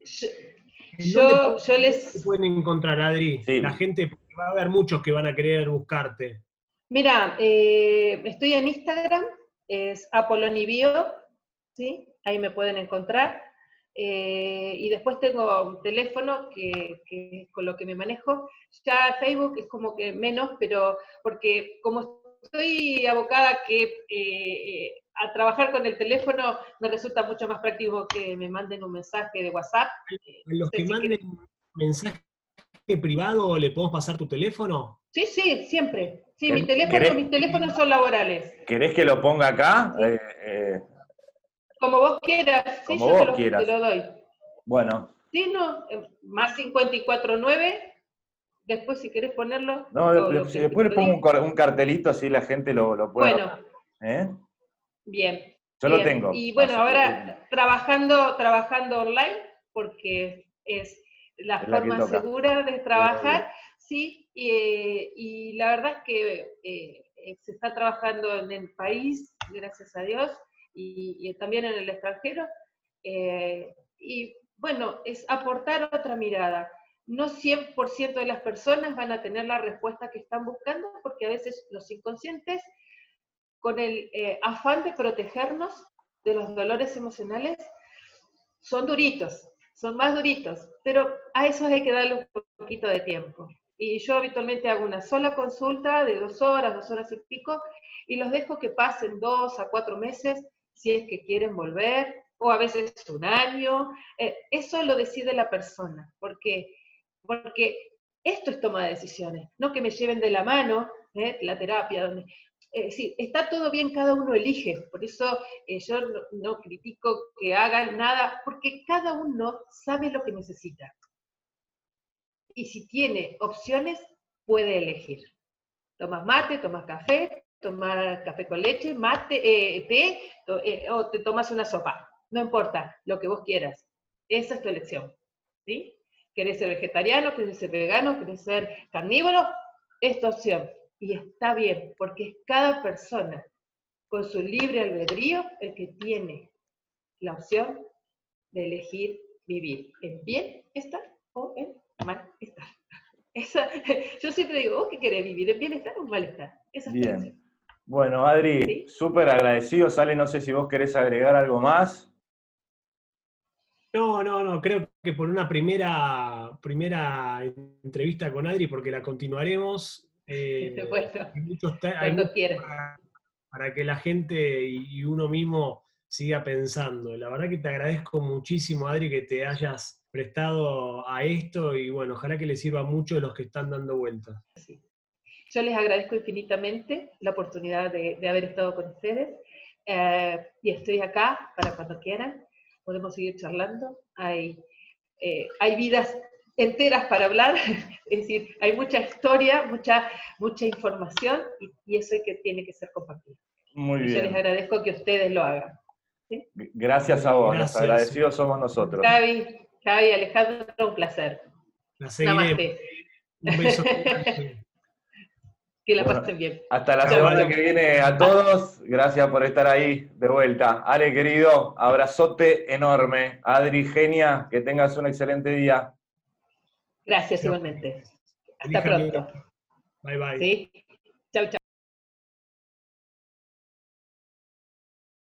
Yo, yo, les... pueden encontrar, Adri? La gente, va a haber muchos que van a querer buscarte. Mira, estoy en Instagram, es Apolonibio, ¿sí? Ahí me pueden encontrar. Eh, y después tengo un teléfono que, con lo que me manejo. Ya Facebook es como que menos, pero porque como estoy abocada que eh, a trabajar con el teléfono me resulta mucho más práctico que me manden un mensaje de WhatsApp. ¿Los que manden mensaje privado le podemos pasar tu teléfono? Sí, sí, siempre. Sí, mi teléfono, mis teléfonos son laborales. ¿Querés que lo ponga acá? Eh, como vos quieras, sí, Como yo vos te, lo, doy. Bueno. Sí, no, eh, más 549, después si querés ponerlo. No, después le pongo un, cartelito así la gente lo, lo puede. Bueno. ¿Eh? Bien. Yo lo tengo. Y bueno, ahora trabajando, trabajando online, porque es la forma segura de trabajar, sí, y, la verdad es que eh, se está trabajando en el país, gracias a Dios, y, también en el extranjero. Eh, y bueno, es aportar otra mirada. No 100% de las personas van a tener la respuesta que están buscando, porque a veces los inconscientes, con el eh, afán de protegernos de los dolores emocionales, son duritos, son más duritos, pero a eso hay que darle un poquito de tiempo. Y yo habitualmente hago una sola consulta de dos horas, dos horas y pico, y los dejo que pasen dos a cuatro meses si es que quieren volver, o a veces un año. Eh, eso lo decide la persona, porque, porque esto es toma de decisiones, no que me lleven de la mano, ¿eh? la terapia, donde... sí, está todo bien, cada uno elige, por eso eh, yo no, critico que hagan nada, porque cada uno sabe lo que necesita. Y si tiene opciones, puede elegir. Tomas mate, tomas café, tomas café con leche, mate, eh, té, o te tomas una sopa. No importa, lo que vos quieras. Esa es tu elección. ¿sí? ¿Querés ser vegetariano? ¿Querés ser vegano? ¿Querés ser carnívoro? Es tu opción. Y está bien, porque es cada persona con su libre albedrío el que tiene la opción de elegir vivir en bienestar o en malestar. [LAUGHS] Esa, [LAUGHS] yo siempre digo, ¿vos qué querés vivir? ¿En bienestar o en malestar? Esa es Bien. Bueno, Adri, súper agradecido. Sale, no sé si vos querés agregar algo más. No, no, no, creo que por una primera, primera entrevista con Adri, porque la continuaremos. Eh, hay para, que la gente y uno mismo siga pensando. La verdad que te agradezco muchísimo, Adri, que te hayas prestado a esto y bueno, ojalá que le sirva mucho a los que están dando vueltas. Yo les agradezco infinitamente la oportunidad de, haber estado con ustedes eh, y estoy acá para cuando quieran podemos seguir charlando. Hay, eh, hay vidas enteras para hablar, [LAUGHS] es decir, hay mucha historia, mucha, mucha información y, eso es que tiene que ser compartido. Muy bien. Yo les agradezco que ustedes lo hagan. Gracias a vos, los agradecidos somos nosotros. Javi, Javi, Alejandro, un placer. La seguiremos. Un beso. [LAUGHS] Que la pasen bien. Hasta la semana que viene a todos. Gracias por estar ahí de vuelta. Ale, querido, abrazote enorme. Adri, genia, que tengas un excelente día. Gracias, igualmente. Hasta pronto. Bye, bye. ¿Sí? Chau, chau.